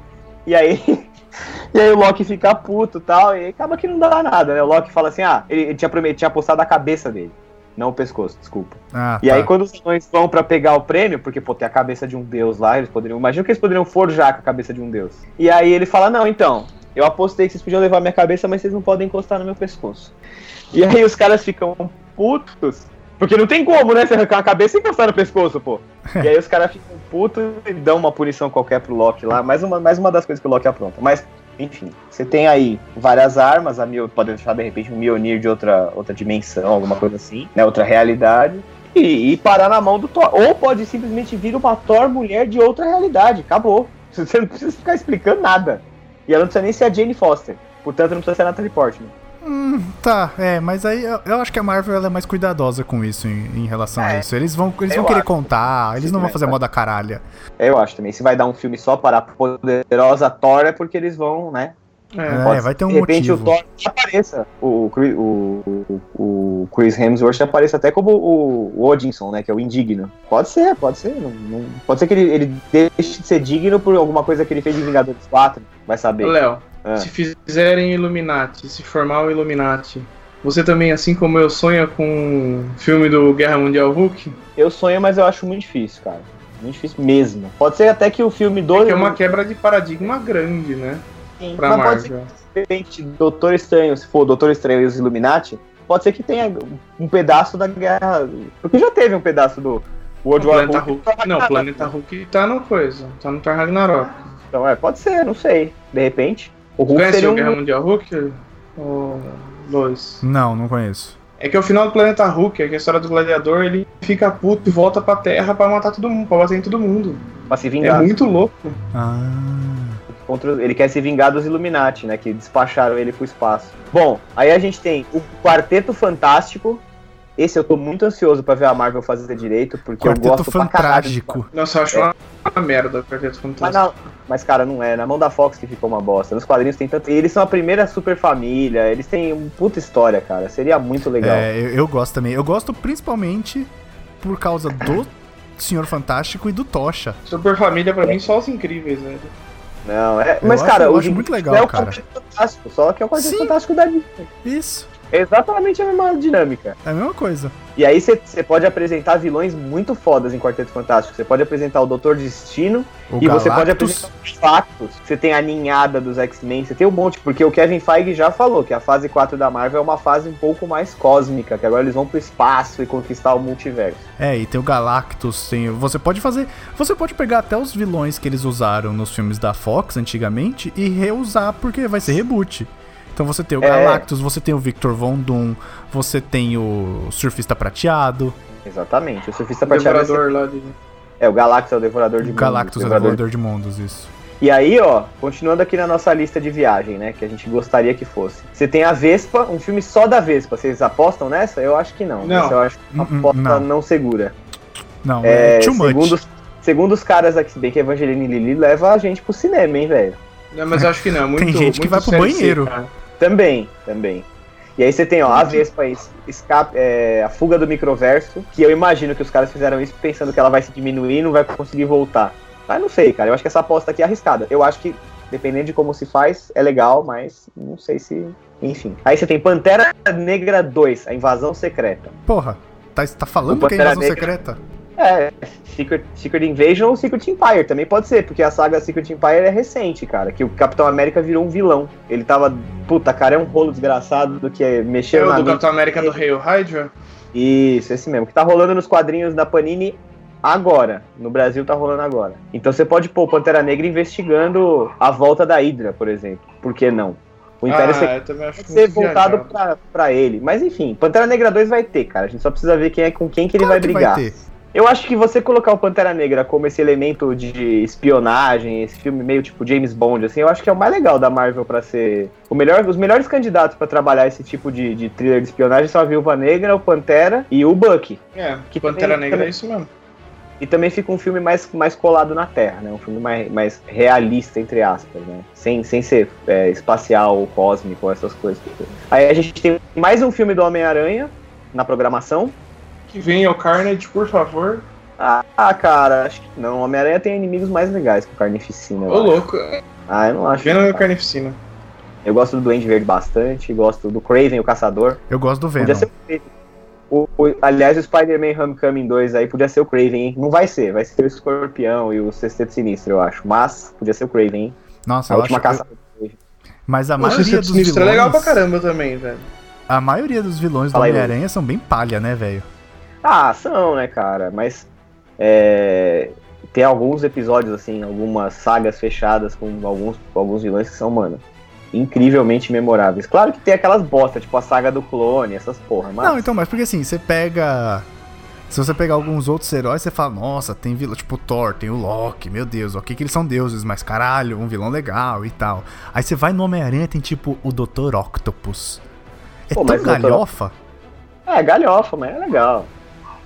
Speaker 5: E aí. E aí o Loki fica puto e tal, e acaba que não dá nada, né? O Loki fala assim, ah, ele, ele tinha prometido, tinha apostado a cabeça dele. Não o pescoço, desculpa.
Speaker 2: Ah,
Speaker 5: E
Speaker 2: tá.
Speaker 5: aí quando os anões vão pra pegar o prêmio, porque, pô, tem a cabeça de um deus lá, eles poderiam. Imagina que eles poderiam forjar com a cabeça de um deus. E aí ele fala, não, então, eu apostei que vocês podiam levar minha cabeça, mas vocês não podem encostar no meu pescoço. E aí os caras ficam putos. Porque não tem como, né? Você arrancar a cabeça e encostar no pescoço, pô. E aí os caras ficam putos e dão uma punição qualquer pro Loki lá. Mais uma, mais uma das coisas que o Loki apronta. Mas, enfim, você tem aí várias armas. A Mil pode deixar de repente um Mjolnir de outra, outra dimensão, alguma coisa assim, né? Outra realidade. E, e parar na mão do Thor. Ou pode simplesmente vir uma Thor mulher de outra realidade. Acabou. Você não precisa ficar explicando nada. E ela não precisa nem ser a Jane Foster. Portanto, não precisa ser a Natalie Portman.
Speaker 2: Hum, tá, é, mas aí eu, eu acho que a Marvel ela é mais cuidadosa com isso em, em relação a
Speaker 5: É,
Speaker 2: isso. Eles vão, eles
Speaker 5: eu
Speaker 2: vão querer
Speaker 5: acho.
Speaker 2: contar, eles não vão fazer
Speaker 5: é.
Speaker 2: moda caralha.
Speaker 5: Eu acho também. Se vai dar um filme só para a poderosa Thor é porque eles vão, né?
Speaker 2: É,
Speaker 5: Pode
Speaker 2: vai ter um
Speaker 5: de repente
Speaker 2: motivo.
Speaker 5: o Thor apareça. O, Chris- o, o, o Chris Hemsworth apareça até como o, o Odinson, né? Que é o indigno. Pode ser, pode ser. não- não- pode ser que ele, ele deixe de ser digno por alguma coisa que ele fez em Vingadores 4. Vai saber.
Speaker 1: Léo,
Speaker 5: Ah.
Speaker 1: se fizerem Illuminati, se formar o Illuminati, você também, assim como eu, sonha com o filme do Guerra Mundial Hulk?
Speaker 5: Eu sonho, mas eu acho muito difícil, cara. Muito difícil mesmo. Pode ser até que o filme 2.
Speaker 1: Que é uma quebra de paradigma grande, né? Pra
Speaker 5: mas pode ser
Speaker 1: Marvel.
Speaker 5: de repente, Doutor Estranho, se for Doutor Estranho e os Illuminati, pode ser que tenha um pedaço da guerra. Porque já teve um pedaço do World
Speaker 1: O
Speaker 5: War
Speaker 1: Planeta
Speaker 5: Hulk.
Speaker 1: Hulk. Não, o Planeta Hulk tá no coisa. Tá no Thor Ragnarok.
Speaker 5: Então, é, pode ser, não sei. De repente. O Hulk
Speaker 1: Conhece
Speaker 5: seria
Speaker 1: o
Speaker 5: um.
Speaker 1: Guerra Mundial Hulk? Ô, Lois.
Speaker 2: Não, não conheço.
Speaker 1: É que o final do Planeta Hulk, é que a história do gladiador, ele fica puto e volta pra Terra pra matar todo mundo, pra bater em todo mundo.
Speaker 5: Pra se
Speaker 1: É
Speaker 5: vingar.
Speaker 1: muito louco.
Speaker 2: Ah.
Speaker 5: Contra, ele quer se vingar dos Illuminati, né? Que despacharam ele pro espaço. Bom, aí a gente tem o Quarteto Fantástico. Esse eu tô muito ansioso pra ver a Marvel fazer direito, porque eu
Speaker 2: Quarteto
Speaker 5: gosto pra caralho.
Speaker 1: Nossa, eu acho uma, uma merda o Quarteto
Speaker 5: Mas,
Speaker 1: Fantástico.
Speaker 5: não, mas, cara, não é. Na mão da Fox que ficou uma bosta. Nos quadrinhos tem tanto. E eles são a primeira super família. Eles têm uma puta história, cara. Seria muito legal.
Speaker 2: É, eu, eu gosto também. Eu gosto principalmente por causa do Senhor Fantástico e do Tocha.
Speaker 1: Super Família pra mim só os incríveis, velho.
Speaker 5: Não, é.
Speaker 2: Eu
Speaker 5: Mas,
Speaker 2: acho-
Speaker 5: cara,
Speaker 2: eu
Speaker 5: o
Speaker 2: acho muito legal,
Speaker 5: é o
Speaker 2: cara.
Speaker 5: Fantástico, só que é o Quarteto
Speaker 2: Sim.
Speaker 5: Fantástico da Disney.
Speaker 2: Isso,
Speaker 5: É exatamente a mesma dinâmica.
Speaker 2: é a mesma coisa.
Speaker 5: E aí você pode apresentar vilões muito fodas em Quarteto Fantástico. Você pode apresentar o Doutor Destino
Speaker 2: O
Speaker 5: e você pode
Speaker 2: Galactus,
Speaker 5: apresentar os factos. Você tem a ninhada dos X-Men, você tem um monte, porque o Kevin Feige já falou que a fase 4 da Marvel é uma fase um pouco mais cósmica, que agora eles vão pro espaço e conquistar o multiverso.
Speaker 2: É, e tem o Galactus, tem. Você pode fazer. Você pode pegar até os vilões que eles usaram nos filmes da Fox antigamente e reusar, porque vai ser reboot. Então você tem o
Speaker 5: É.
Speaker 2: Galactus, você tem o Victor Von Doom, você tem o Surfista Prateado,
Speaker 5: Exatamente. O surfista
Speaker 1: O
Speaker 5: prateado ser-
Speaker 1: Devorador lá de.
Speaker 5: é o Galactus, é o Devorador de
Speaker 2: o Galactus é o
Speaker 5: Mundos,
Speaker 2: Devorador de Mundos, isso.
Speaker 5: E aí, ó, continuando aqui na nossa lista de viagem, né, que a gente gostaria que fosse. Você tem a Vespa, um filme só da Vespa. Vocês apostam nessa? Eu acho que não.
Speaker 1: Não.
Speaker 5: Essa eu acho uma
Speaker 2: Hum, hum,
Speaker 5: aposta
Speaker 2: não.
Speaker 5: não. segura.
Speaker 2: Não, é,
Speaker 5: É,
Speaker 2: too much.
Speaker 5: segundo, os- segundo os caras aqui, se bem que Evangeline Lilly leva a gente pro cinema, hein, velho?
Speaker 1: Não, mas eu acho que não. é Muito,
Speaker 2: Tem gente que
Speaker 1: muito
Speaker 2: vai pro banheiro.
Speaker 1: cara.
Speaker 5: Também, também. E aí você tem, ó, a Vespa escape, é, a fuga do microverso, que eu imagino que os caras fizeram isso pensando que ela vai se diminuir e não vai conseguir voltar. Mas não sei, cara. Eu acho que essa aposta aqui é arriscada. Eu acho que, dependendo de como se faz, é legal, mas não sei se. Enfim. Aí você tem Pantera Negra 2, a invasão secreta.
Speaker 2: Porra, tá, tá falando que é invasão
Speaker 5: Negra.
Speaker 2: secreta?
Speaker 5: É, Secret, Secret Invasion ou Secret Empire também pode ser, porque a saga Secret Empire é recente, cara. Que o Capitão América virou um vilão. Ele tava. Puta, cara, é um rolo desgraçado do que
Speaker 1: É
Speaker 5: mexer
Speaker 1: o
Speaker 5: na
Speaker 1: do
Speaker 5: mente.
Speaker 1: Capitão América do Hail Hydra?
Speaker 5: Isso, esse mesmo. Que tá rolando nos quadrinhos da Panini agora. No Brasil tá rolando agora. Então você pode pôr o Pantera Negra investigando a volta da Hydra, por exemplo. Por que não? O Império
Speaker 1: ah,
Speaker 5: Secreto
Speaker 1: eu
Speaker 5: ser voltado pra, pra ele. Mas enfim, Pantera Negra 2 vai ter, cara. A gente só precisa ver quem é com quem que ele
Speaker 2: Claro
Speaker 5: vai
Speaker 2: que
Speaker 5: brigar.
Speaker 2: ter.
Speaker 5: Eu acho que você colocar o Pantera Negra como esse elemento de espionagem, esse filme meio tipo James Bond, assim, eu acho que é o mais legal da Marvel pra ser. O melhor, os melhores candidatos pra trabalhar esse tipo de, de thriller de espionagem são a Viúva Negra, o Pantera e o Bucky.
Speaker 1: É,
Speaker 5: Que
Speaker 1: Pantera
Speaker 5: também-
Speaker 1: Negra
Speaker 5: também-
Speaker 1: é isso mesmo.
Speaker 5: E também fica um filme mais, mais colado na Terra, né? Um filme mais, mais realista, entre aspas, né? Sem, sem ser é, espacial ou cósmico, essas coisas. Aí a gente tem mais um filme do Homem-Aranha na programação.
Speaker 1: Que venha o Carnage, por favor.
Speaker 5: Ah, cara, acho que não. O Homem-Aranha tem inimigos mais legais que o Carnificina.
Speaker 1: Ô, louco.
Speaker 5: Ah, eu não acho.
Speaker 1: Venom e o. Carnificina.
Speaker 5: Eu gosto do Duende Verde bastante, gosto do Craven, o Caçador.
Speaker 2: Eu gosto do Venom.
Speaker 5: Podia ser o Craven. O, o- aliás, o Spider-Man Homecoming 2 aí podia ser o Craven, hein? Não vai ser, vai ser o Escorpião e o Sexteto Sinistro, eu acho. Mas podia ser o Craven, hein?
Speaker 2: Nossa,
Speaker 5: A
Speaker 2: eu
Speaker 5: última
Speaker 2: acho.
Speaker 5: caça.
Speaker 2: Mas a
Speaker 1: O
Speaker 2: maioria
Speaker 1: Sexteto
Speaker 2: dos
Speaker 1: Sinistro é
Speaker 2: vilões.
Speaker 1: legal pra caramba também, velho.
Speaker 2: A maioria dos vilões do
Speaker 5: Fala aí,
Speaker 2: Homem-Aranha são bem palha, né, velho?
Speaker 5: Ah, são, né, cara? Mas é, tem alguns episódios, assim, algumas sagas fechadas com alguns, alguns vilões que são, mano, incrivelmente memoráveis. Claro que tem aquelas bosta, tipo a saga do clone, essas porra, mas.
Speaker 2: Não, então, mas porque assim, você pega. Se você pegar alguns outros heróis, você fala, nossa, tem vilão, tipo Thor, tem o Loki, meu Deus, ok que eles são deuses, mas caralho, um vilão legal e tal. Aí você vai no Homem-Aranha, tem tipo o Dr. Octopus. É
Speaker 5: Pô,
Speaker 2: tão galhofa.
Speaker 5: É, galhofa, mas é legal.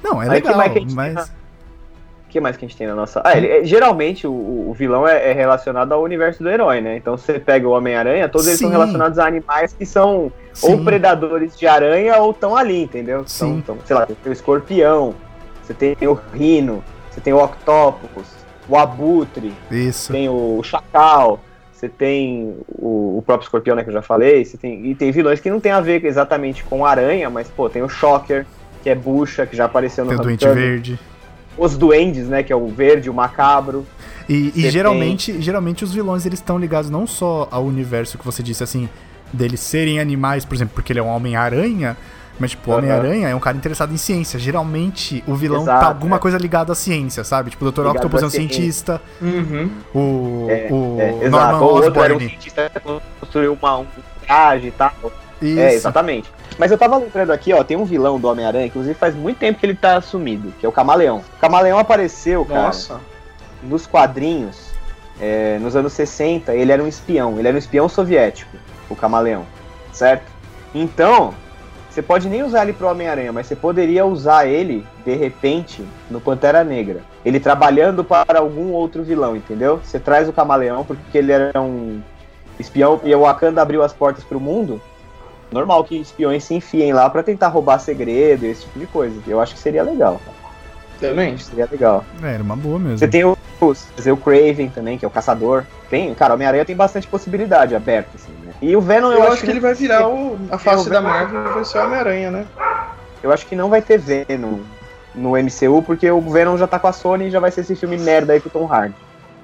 Speaker 2: Não, é
Speaker 5: Aí, que
Speaker 2: legal,
Speaker 5: mais que gente
Speaker 2: mas.
Speaker 5: O que mais que a gente tem na nossa. Ah, ele, é- geralmente o, o vilão é, é relacionado ao universo do herói, né? Então você pega o Homem-Aranha, todos eles são
Speaker 2: Sim.
Speaker 5: relacionados a animais que são ou
Speaker 2: Sim,
Speaker 5: predadores de aranha ou estão ali, entendeu?
Speaker 2: Sim.
Speaker 5: Então, então, sei lá, tem o escorpião, você tem o rino, você tem o octopus, o abutre,
Speaker 2: isso.
Speaker 5: tem o chacal, você tem o, o próprio escorpião, né, que eu já falei, você tem, e tem vilões que não tem a ver exatamente com aranha, mas, pô, tem o Shocker, que é bucha, que já apareceu no
Speaker 2: Tem o Doente. Verde.
Speaker 5: Os duendes, né, que é o verde, o macabro.
Speaker 2: E, e geralmente, geralmente os vilões eles estão ligados não só ao universo que você disse assim, deles serem animais, por exemplo, porque ele é um Homem-Aranha, mas tipo, o. Homem-Aranha é um cara interessado em ciência. Geralmente o vilão
Speaker 5: Exato,
Speaker 2: tá alguma
Speaker 5: é.
Speaker 2: coisa ligada à ciência, sabe? Tipo, o Dr.
Speaker 5: Ligado
Speaker 2: Octopus é um
Speaker 5: ciência.
Speaker 2: cientista,
Speaker 1: Uhum.
Speaker 2: o,
Speaker 5: É,
Speaker 2: o
Speaker 5: É,
Speaker 2: Norman
Speaker 5: exato. O outro era um
Speaker 2: Osborn.
Speaker 5: cientista que construiu uma, um traje e tal.
Speaker 2: Isso.
Speaker 5: É, exatamente. Mas eu tava lembrando aqui, ó, tem um vilão do Homem-Aranha, inclusive faz muito tempo que ele tá assumido, que é o Camaleão. O Camaleão apareceu, cara,
Speaker 1: Nossa.
Speaker 5: nos quadrinhos, é, nos anos 60, ele era um espião, ele era um espião soviético, o Camaleão, certo? Então, você pode nem usar ele pro Homem-Aranha, mas você poderia usar ele, de repente, no Pantera Negra. Ele trabalhando para algum outro vilão, entendeu? Você traz o Camaleão porque ele era um espião e o Wakanda abriu as portas pro mundo. Normal que espiões se enfiem lá pra tentar roubar segredo e esse tipo de coisa. Eu acho que seria legal.
Speaker 1: Também.
Speaker 5: Seria legal.
Speaker 2: É, era uma boa
Speaker 5: Você
Speaker 2: mesmo.
Speaker 5: tem o, o, o Craven também, que é o caçador. Tem, cara, Homem-Aranha tem bastante possibilidade aberta, assim, né? E o Venom,
Speaker 1: Eu, acho que ele vai virar o, a face
Speaker 5: o
Speaker 1: da Marvel e vai ser o Homem-Aranha, né?
Speaker 5: Eu acho que não vai ter Venom no MCU, porque o Venom já tá com a Sony e já vai ser esse filme merda aí com o Tom Hardy.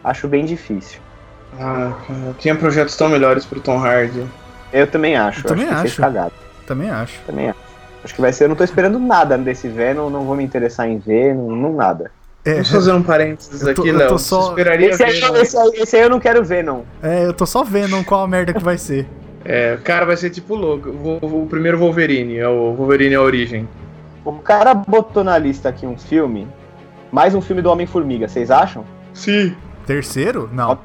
Speaker 5: Acho bem difícil.
Speaker 1: Ah, cara, tinha projetos tão melhores pro Tom Hardy.
Speaker 5: Eu também acho.
Speaker 2: Eu também
Speaker 5: acho. que
Speaker 2: acho.
Speaker 5: cagado.
Speaker 2: Também acho.
Speaker 5: Também acho. Acho que vai ser. Eu não tô esperando nada desse Venom, não vou me interessar em ver, não, não nada.
Speaker 2: É,
Speaker 1: Vamos fazer um parênteses
Speaker 2: Eu tô-
Speaker 1: aqui,
Speaker 2: eu
Speaker 1: Léo.
Speaker 2: só-
Speaker 1: esperaria
Speaker 5: Esse aí, esse, aí, esse aí eu não quero ver, não.
Speaker 2: é, eu tô só vendo qual a merda que vai ser.
Speaker 1: É, cara, vai ser tipo louco. O, o- o primeiro Wolverine, é o Wolverine a origem.
Speaker 5: O cara botou na lista aqui um filme, mais um filme do Homem-Formiga, vocês acham?
Speaker 1: Sim.
Speaker 2: Terceiro? Não.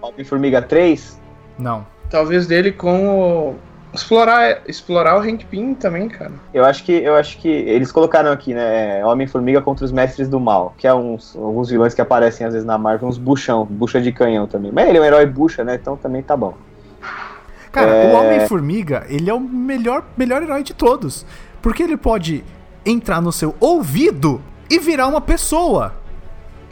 Speaker 5: Homem-Formiga 3?
Speaker 2: Não.
Speaker 1: Talvez dele com o. Explorar, explorar o Hank Pym também, cara.
Speaker 5: Eu acho que eu acho que eles colocaram aqui, né, Homem-Formiga contra os Mestres do Mal, que é uns alguns vilões que aparecem às vezes na Marvel, uns buchão, bucha de canhão também. Mas ele é um herói bucha, né? Então também tá bom.
Speaker 2: Cara,
Speaker 5: É.
Speaker 2: o Homem-Formiga, ele é o melhor, melhor herói de todos. Porque ele pode entrar no seu ouvido e virar uma pessoa.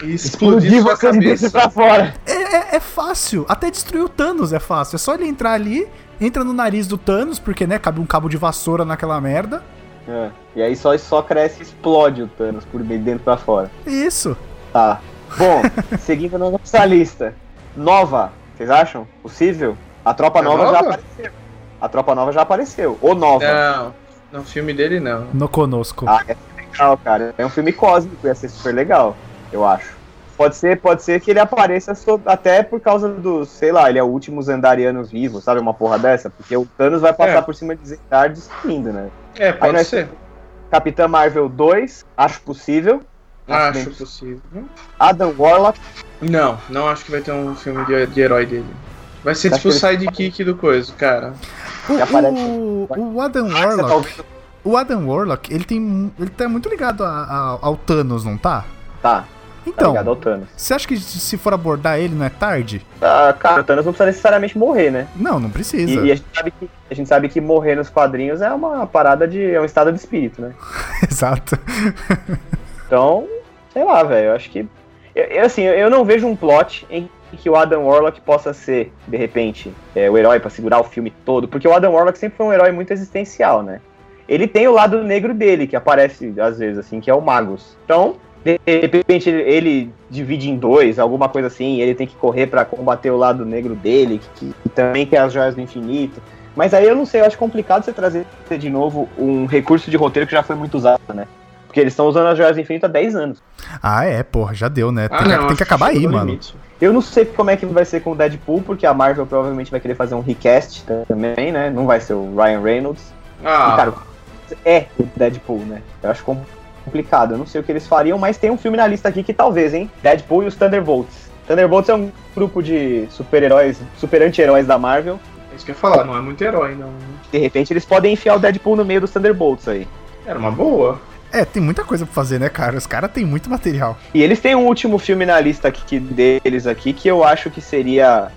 Speaker 1: E explodir sua
Speaker 5: você
Speaker 1: cabeça.
Speaker 5: pra fora.
Speaker 2: É, é- fácil. Até destruir o Thanos é fácil. É só ele entrar ali, entra no nariz do Thanos, porque, né, cabe um cabo de vassoura naquela merda.
Speaker 5: É. E aí só só cresce e explode o Thanos por de dentro pra fora.
Speaker 2: Isso.
Speaker 5: Tá. Bom, seguindo na nossa lista. Nova, vocês acham? Possível? A tropa
Speaker 1: É
Speaker 5: nova, já
Speaker 1: nova?
Speaker 5: apareceu. A tropa nova já apareceu. Ou nova.
Speaker 1: Não, no filme dele não.
Speaker 2: No conosco.
Speaker 5: Ah, é legal, cara. É um filme cósmico, ia ser super legal, eu acho. Pode ser, pode ser que ele apareça so- até por causa do, sei lá, ele é o último Zendariano vivo, sabe? Uma porra dessa? Porque o Thanos vai passar
Speaker 1: É.
Speaker 5: por cima de Zendar destruindo, né?
Speaker 1: É, pode
Speaker 5: nós-
Speaker 1: ser.
Speaker 5: Capitã Marvel 2, acho possível.
Speaker 1: Acho
Speaker 5: bem.
Speaker 1: possível.
Speaker 5: Adam Warlock,
Speaker 1: Não, não acho que vai ter um filme de, de herói dele. Vai ser
Speaker 5: Acho
Speaker 1: tipo o
Speaker 5: ele-
Speaker 1: sidekick do coisa, cara.
Speaker 2: O, o, o Adam
Speaker 5: tá
Speaker 2: Warlock, o Adam Warlock, ele tem, ele tá muito ligado a- a- ao Thanos, não? Tá,
Speaker 5: tá
Speaker 2: Então,
Speaker 5: ligado ao Thanos.
Speaker 2: você acha que se for abordar ele não é tarde?
Speaker 5: Ah, cara, o Thanos não precisa necessariamente morrer, né?
Speaker 2: Não, não
Speaker 5: E,
Speaker 2: precisa.
Speaker 5: e a, gente sabe que, a gente sabe que morrer nos quadrinhos é uma parada de. é um estado de espírito, né?
Speaker 2: Exato.
Speaker 5: Então, sei lá, velho, eu acho que. Eu, eu, assim, eu não vejo um plot em que o Adam Warlock possa ser, de repente, é, o herói pra segurar o filme todo, porque o Adam Warlock sempre foi um herói muito existencial, né? Ele tem o lado negro dele, que aparece às vezes, assim, que é o Magus. Então, de repente, ele, divide em dois, alguma coisa assim, ele tem que correr pra combater o lado negro dele, que, que também quer as joias do infinito. Mas aí eu não sei, eu acho complicado você trazer de novo um recurso de roteiro que já foi muito usado, né? Porque eles estão usando as joias do infinito há 10 anos.
Speaker 2: Ah, é, porra, já deu, né? Tem,
Speaker 1: Ah,
Speaker 2: que,
Speaker 1: não,
Speaker 2: tem que acabar aí, mano.
Speaker 1: limite.
Speaker 5: Eu não sei como é que vai ser com o Deadpool, porque a Marvel provavelmente vai querer fazer um recast também, né? Não vai ser o Ryan Reynolds.
Speaker 1: Ah,
Speaker 5: E, cara, é o Deadpool, né? Eu acho com- complicado. Eu não sei o que eles fariam, mas tem um filme na lista aqui que talvez, hein? Deadpool e os Thunderbolts. Thunderbolts é um grupo de super-heróis, super anti-heróis da Marvel.
Speaker 1: é isso que eu ia falar, não é muito herói, não.
Speaker 5: De repente eles podem enfiar o Deadpool no meio dos Thunderbolts aí.
Speaker 1: Era uma boa.
Speaker 2: É, tem muita coisa pra fazer, né, cara? Os caras têm muito material.
Speaker 5: E eles têm um último filme na lista aqui deles aqui que eu acho que seria.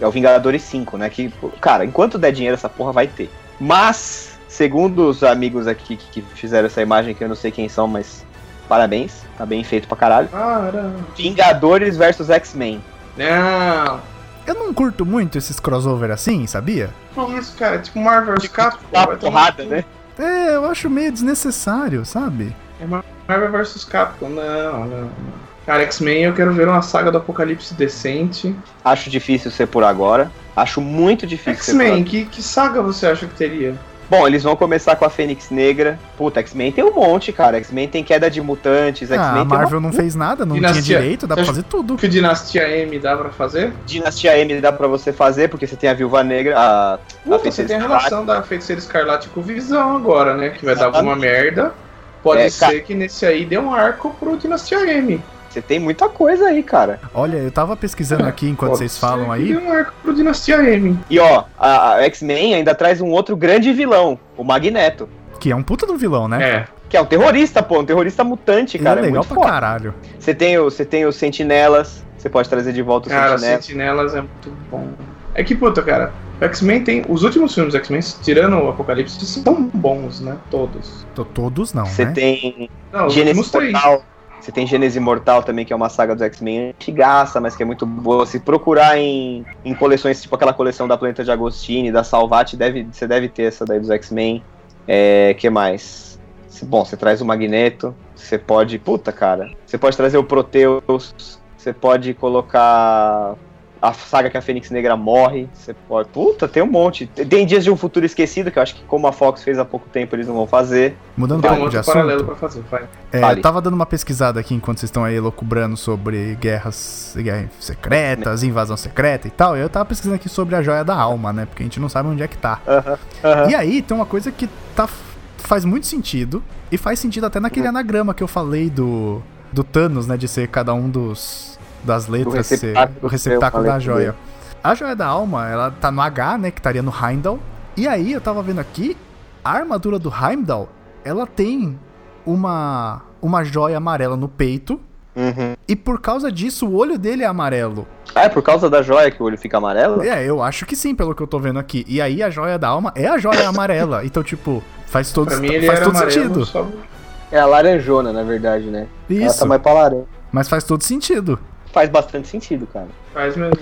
Speaker 5: É o Vingadores 5, né? Que, cara, enquanto der dinheiro, essa porra vai ter. Mas, segundo os amigos aqui que que fizeram essa imagem, que eu não sei quem são, mas parabéns, tá bem feito pra caralho.
Speaker 1: Para.
Speaker 5: Vingadores versus X-Men.
Speaker 1: Não.
Speaker 2: Eu não curto muito esses crossover assim, sabia?
Speaker 1: Que isso, cara? Tipo Marvel vs Capcom. Tomar
Speaker 5: porrada, né?
Speaker 2: É, eu acho meio desnecessário, sabe?
Speaker 1: Marvel vs Capcom, não, não. não. Cara, X-Men eu quero ver uma saga do Apocalipse decente.
Speaker 5: Acho difícil ser por agora. Acho muito difícil ser por
Speaker 1: X-Men,
Speaker 5: agora.
Speaker 1: que, que saga você acha que teria?
Speaker 5: Bom, eles vão começar com a Fênix Negra. Puta, X-Men tem um monte, cara. X-Men tem queda de mutantes.
Speaker 2: Ah,
Speaker 5: X-Men
Speaker 2: a
Speaker 5: tem uma
Speaker 2: Marvel não fez nada, não
Speaker 1: Dinastia.
Speaker 2: tinha direito, dá pra
Speaker 1: Você
Speaker 2: fazer tudo.
Speaker 1: Que Dinastia M dá pra fazer?
Speaker 5: Dinastia M dá pra você fazer, porque você tem a Viúva Negra, a, a
Speaker 1: Puta, você
Speaker 5: Feiticeira
Speaker 1: tem a
Speaker 5: Escarlate.
Speaker 1: relação da Feiticeira Escarlate com Visão agora, né? Que vai dar
Speaker 5: Exatamente.
Speaker 1: alguma merda. Pode
Speaker 5: É,
Speaker 1: ser
Speaker 5: cara.
Speaker 1: que nesse aí dê um arco pro Dinastia M.
Speaker 5: Você tem muita coisa aí, cara.
Speaker 2: Olha, eu tava pesquisando aqui enquanto
Speaker 1: Pode
Speaker 2: vocês falam aí.
Speaker 1: Um arco pro Dinastia M.
Speaker 5: E ó, a, a X-Men ainda traz um outro grande vilão, o Magneto.
Speaker 2: Que é um puta do vilão, né?
Speaker 1: É.
Speaker 5: Que é um terrorista, pô, um terrorista mutante,
Speaker 2: Ele
Speaker 5: cara.
Speaker 2: é
Speaker 5: É,
Speaker 2: legal
Speaker 5: muito
Speaker 2: pra
Speaker 5: foda.
Speaker 2: caralho.
Speaker 5: Você tem, o, você tem os sentinelas, você pode trazer de volta os
Speaker 1: Cara,
Speaker 5: sentinelas.
Speaker 1: Sentinelas é muito bom. É que, puta, cara, o X-Men tem. Os últimos filmes do X-Men, tirando o Apocalipse, são bons, né? Todos.
Speaker 2: Tô- Todos não,
Speaker 5: Você
Speaker 2: né?
Speaker 5: tem
Speaker 1: Não, os
Speaker 5: Gênesis
Speaker 1: últimos três.
Speaker 5: Portal. Você tem Gênesis Imortal também, que é uma saga dos X-Men antigaça, mas que é muito boa. Se procurar em, em coleções, tipo aquela coleção da Planeta de Agostini, da Salvati, deve, você deve ter essa daí dos X-Men. É, que mais? Bom, você traz o Magneto, você pode. Puta, cara. Você pode trazer o Proteus, você pode colocar a saga que a Fênix Negra morre. Você pode. Puta, tem um monte. Tem Dias de um Futuro Esquecido, que eu acho que como a Fox fez há pouco tempo, eles não vão fazer.
Speaker 2: Mudando
Speaker 1: Tem
Speaker 2: um pouco de
Speaker 1: outro paralelo
Speaker 2: assunto.
Speaker 1: pra fazer, vai.
Speaker 2: É,
Speaker 5: Fale.
Speaker 2: eu tava dando uma pesquisada aqui enquanto vocês estão aí loucubrando sobre guerras, guerras secretas, invasão secreta e tal. Eu tava pesquisando aqui sobre a joia da alma, né? Porque a gente não sabe onde é que tá.
Speaker 5: Aham, aham.
Speaker 2: E aí tem uma coisa que tá, faz muito sentido. E faz sentido até naquele anagrama que eu falei do, do Thanos, né? De ser cada um dos das letras ser
Speaker 5: receptáculo
Speaker 2: o receptáculo da joia. A joia da alma, ela tá no H, né? Que estaria no Heimdall. E aí eu tava vendo aqui, a armadura do Heimdall, ela tem uma, uma joia amarela no peito.
Speaker 5: Uhum.
Speaker 2: E por causa disso, o olho dele é amarelo.
Speaker 5: Ah, é por causa da joia que o olho fica amarelo?
Speaker 2: É, eu acho que sim, pelo que eu tô vendo aqui. E aí a joia da alma é a joia amarela. Então, tipo, faz todo,
Speaker 1: Pra mim ele
Speaker 2: faz
Speaker 1: era
Speaker 2: todo
Speaker 1: amarelo,
Speaker 2: sentido.
Speaker 1: só...
Speaker 5: É a laranjona, na verdade, né? Ela
Speaker 2: Isso.
Speaker 5: tá mais pra laranja.
Speaker 2: Mas faz todo sentido.
Speaker 5: Faz bastante sentido, cara.
Speaker 1: faz mesmo.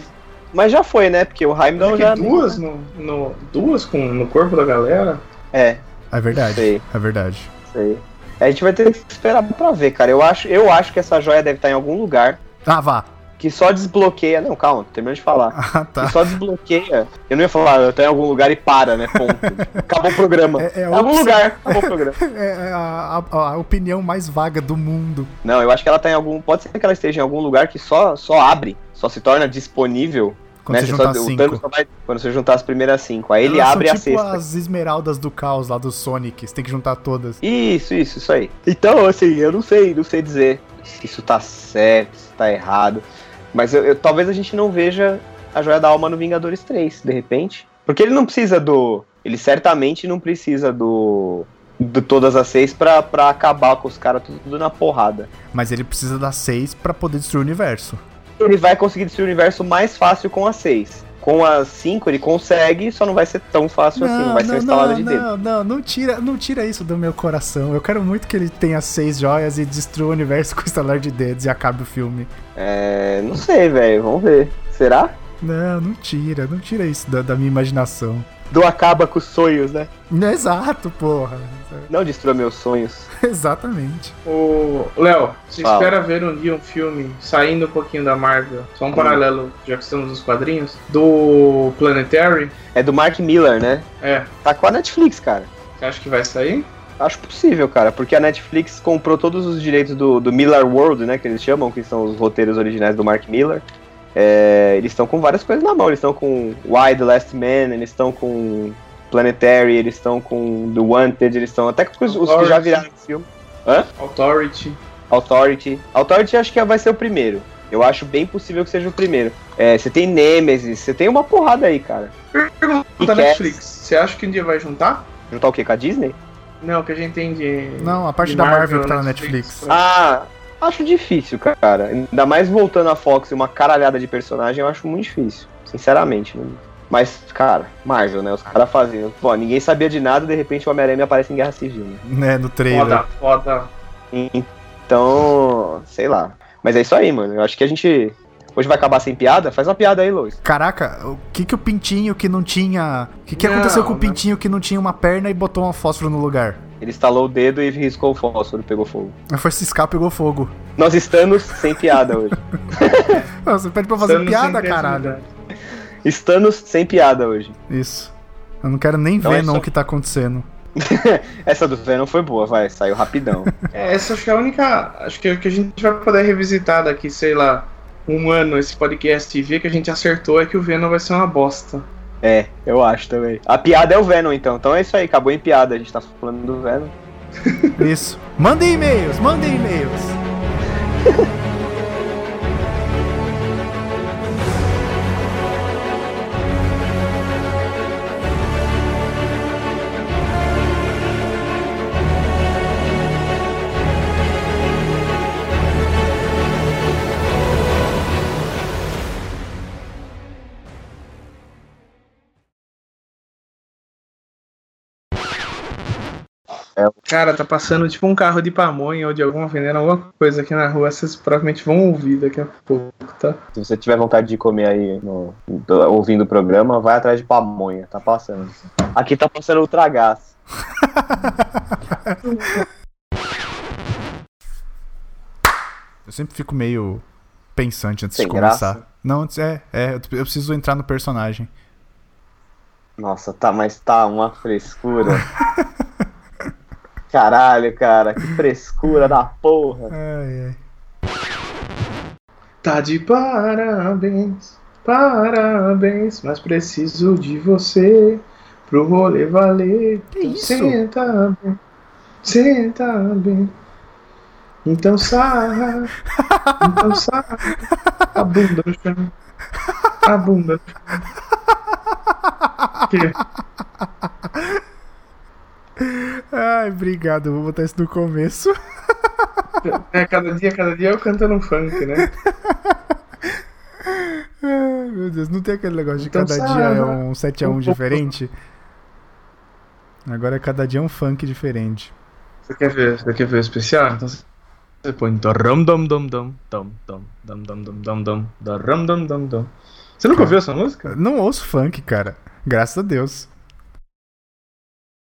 Speaker 5: Mas já foi, né? Porque o Heimdall
Speaker 1: Porque
Speaker 5: já.
Speaker 1: duas, no, no- duas com, no corpo da galera.
Speaker 5: É,
Speaker 2: É verdade.
Speaker 5: Sei.
Speaker 2: É verdade.
Speaker 5: sei. A gente vai ter que esperar pra ver, cara. Eu acho, eu acho que essa joia deve estar em algum lugar
Speaker 2: Ah, vá.
Speaker 5: Que só desbloqueia. Não, calma, terminando de falar.
Speaker 2: Ah, tá.
Speaker 5: Que só desbloqueia. Eu não ia falar, eu tô em algum lugar e para, né? Ponto. Acabou o programa.
Speaker 2: É- é
Speaker 5: algum
Speaker 2: opção.
Speaker 5: lugar, acabou o programa.
Speaker 2: É a, a- a opinião mais vaga do mundo.
Speaker 5: Não, eu acho que ela tá em algum. Pode ser que ela esteja em algum lugar que só, só abre, só se torna disponível.
Speaker 2: Quando
Speaker 5: né?
Speaker 2: você juntar
Speaker 5: só- o
Speaker 2: cinco.
Speaker 5: Vai- quando você juntar as primeiras cinco. Aí ele
Speaker 2: Elas
Speaker 5: abre
Speaker 2: são
Speaker 5: a
Speaker 2: tipo
Speaker 5: sexta.
Speaker 2: as esmeraldas do caos lá do Sonic. Você tem que juntar todas.
Speaker 5: Isso, isso, isso aí. Então, assim, eu não sei, não sei dizer se isso tá certo, se tá errado. Mas eu, eu- talvez a gente não veja a Joia da Alma no Vingadores 3, de repente. Porque ele não precisa do. Ele certamente não precisa do. De todas as seis pra, pra acabar com os caras tudo na porrada.
Speaker 2: Mas ele precisa das seis pra poder destruir o universo.
Speaker 5: Ele vai conseguir destruir o universo mais fácil com as seis. Com as cinco ele consegue, só não vai ser tão fácil assim, não vai ser uma instalada
Speaker 2: não,
Speaker 5: de dedo.
Speaker 2: não, não, não tira, não tira isso do meu coração. Eu quero muito que ele tenha seis joias e destrua o universo com o estalar de dedos e acabe o filme.
Speaker 5: É. Não sei, velho, vamos ver. Será?
Speaker 2: Não, não tira, não tira isso da, da minha imaginação.
Speaker 5: Do acaba com os sonhos, né?
Speaker 2: Exato, porra.
Speaker 5: Não destrua meus sonhos.
Speaker 2: Exatamente.
Speaker 1: O Léo, você
Speaker 5: Fala.
Speaker 1: espera ver um dia um filme saindo um pouquinho da Marvel, só um
Speaker 5: Hum.
Speaker 1: paralelo, já que estamos nos quadrinhos, do Planetary?
Speaker 5: É do Mark Miller, né?
Speaker 1: É,
Speaker 5: Tá com a Netflix, cara.
Speaker 1: você acha que vai sair?
Speaker 5: Acho possível, cara, porque a Netflix comprou todos os direitos do, do Miller World, né? Que eles chamam, que são os roteiros originais do Mark Miller. É, eles estão com várias coisas na mão. Eles estão com Why the Last Man, eles estão com Planetary, eles estão com The Wanted, eles estão até com os, os que já viraram filme.
Speaker 1: Authority.
Speaker 5: Authority. Authority acho que vai ser o primeiro. Eu acho bem possível que seja o primeiro. É, você tem Nemesis, você tem uma porrada aí, cara.
Speaker 1: Pergunta
Speaker 5: E?
Speaker 1: Netflix, você acha que um dia vai juntar?
Speaker 5: Juntar o quê? Com a Disney?
Speaker 1: Não, que a gente tem de.
Speaker 2: Não, a parte da Marvel que tá na Netflix.
Speaker 5: Ah, acho difícil, cara. Ainda mais voltando a Fox e uma caralhada de personagem, eu acho muito difícil. Sinceramente. né? Mas, cara, Marvel, né? Os caras faziam. Pô, ninguém sabia de nada, de repente o Homem-Aranha aparece em Guerra Civil, né?
Speaker 2: Né, no trailer.
Speaker 1: Foda, foda.
Speaker 5: Então, sei lá. Mas é isso aí, mano. Eu acho que a gente. Hoje vai acabar sem piada? Faz uma piada aí, Lois.
Speaker 2: Caraca, o que que o pintinho que não tinha. O que que
Speaker 1: Não,
Speaker 2: aconteceu com o
Speaker 1: não.
Speaker 2: pintinho que não tinha uma perna e botou um fósforo no lugar?
Speaker 5: Ele estalou o dedo e riscou o fósforo, pegou fogo.
Speaker 2: Aí Foi ciscar, pegou fogo.
Speaker 5: Nós estamos sem piada hoje.
Speaker 2: Você pede pra fazer
Speaker 1: Estamos
Speaker 2: piada, caralho.
Speaker 5: Estamos sem piada hoje.
Speaker 2: Isso. Eu não quero nem
Speaker 5: Então
Speaker 2: ver
Speaker 5: é
Speaker 2: não
Speaker 5: só-
Speaker 2: o que tá acontecendo.
Speaker 5: Essa do Venom foi boa, vai, saiu rapidão.
Speaker 1: É, essa acho que é a única. Acho que, que a gente vai poder revisitar daqui, sei lá, um ano esse podcast e ver que a gente acertou é que o Venom vai ser uma bosta.
Speaker 5: É, eu acho também. A piada é o Venom, então. Então é isso aí, acabou em piada. A gente tá falando do Venom.
Speaker 2: Isso. Mandem e-mails, mandem e-mails.
Speaker 1: Cara, tá passando tipo um carro de pamonha ou de alguma vendendo alguma coisa aqui na rua. Vocês provavelmente vão ouvir daqui a pouco, tá?
Speaker 5: Se você tiver vontade de comer aí no- do- ouvindo o programa, vai atrás de pamonha. Tá passando. Aqui tá passando ultragás.
Speaker 2: Eu sempre fico meio pensante antes
Speaker 5: Sem
Speaker 2: de começar.
Speaker 5: graça?
Speaker 2: Não, antes- é, é, eu preciso entrar no personagem.
Speaker 5: Nossa, tá, mas tá uma frescura. Caralho, cara, que frescura da porra.
Speaker 2: Ai, ai.
Speaker 1: Tá de parabéns, parabéns, mas preciso de você pro rolê valer.
Speaker 2: Que
Speaker 1: Então
Speaker 2: isso?
Speaker 1: Senta bem, senta bem. Então sarra, então sarra. A bunda no chão, a bunda no chão. Que?
Speaker 2: Ai, obrigado. Vou botar isso no começo.
Speaker 1: É, cada dia, cada dia eu cantando um funk, né?
Speaker 2: Ai, meu Deus, não tem aquele negócio de
Speaker 1: Então
Speaker 2: cada
Speaker 1: sarra.
Speaker 2: dia é um 7x1
Speaker 1: Um
Speaker 2: diferente? Agora cada dia é um funk diferente.
Speaker 1: Você quer ver, você quer ver o especial? Então você põe dom dom dom dom dom dom dom dom dom dom dom dom dom dom. Você nunca ouviu essa música?
Speaker 2: Não ouço funk, cara. Graças a Deus.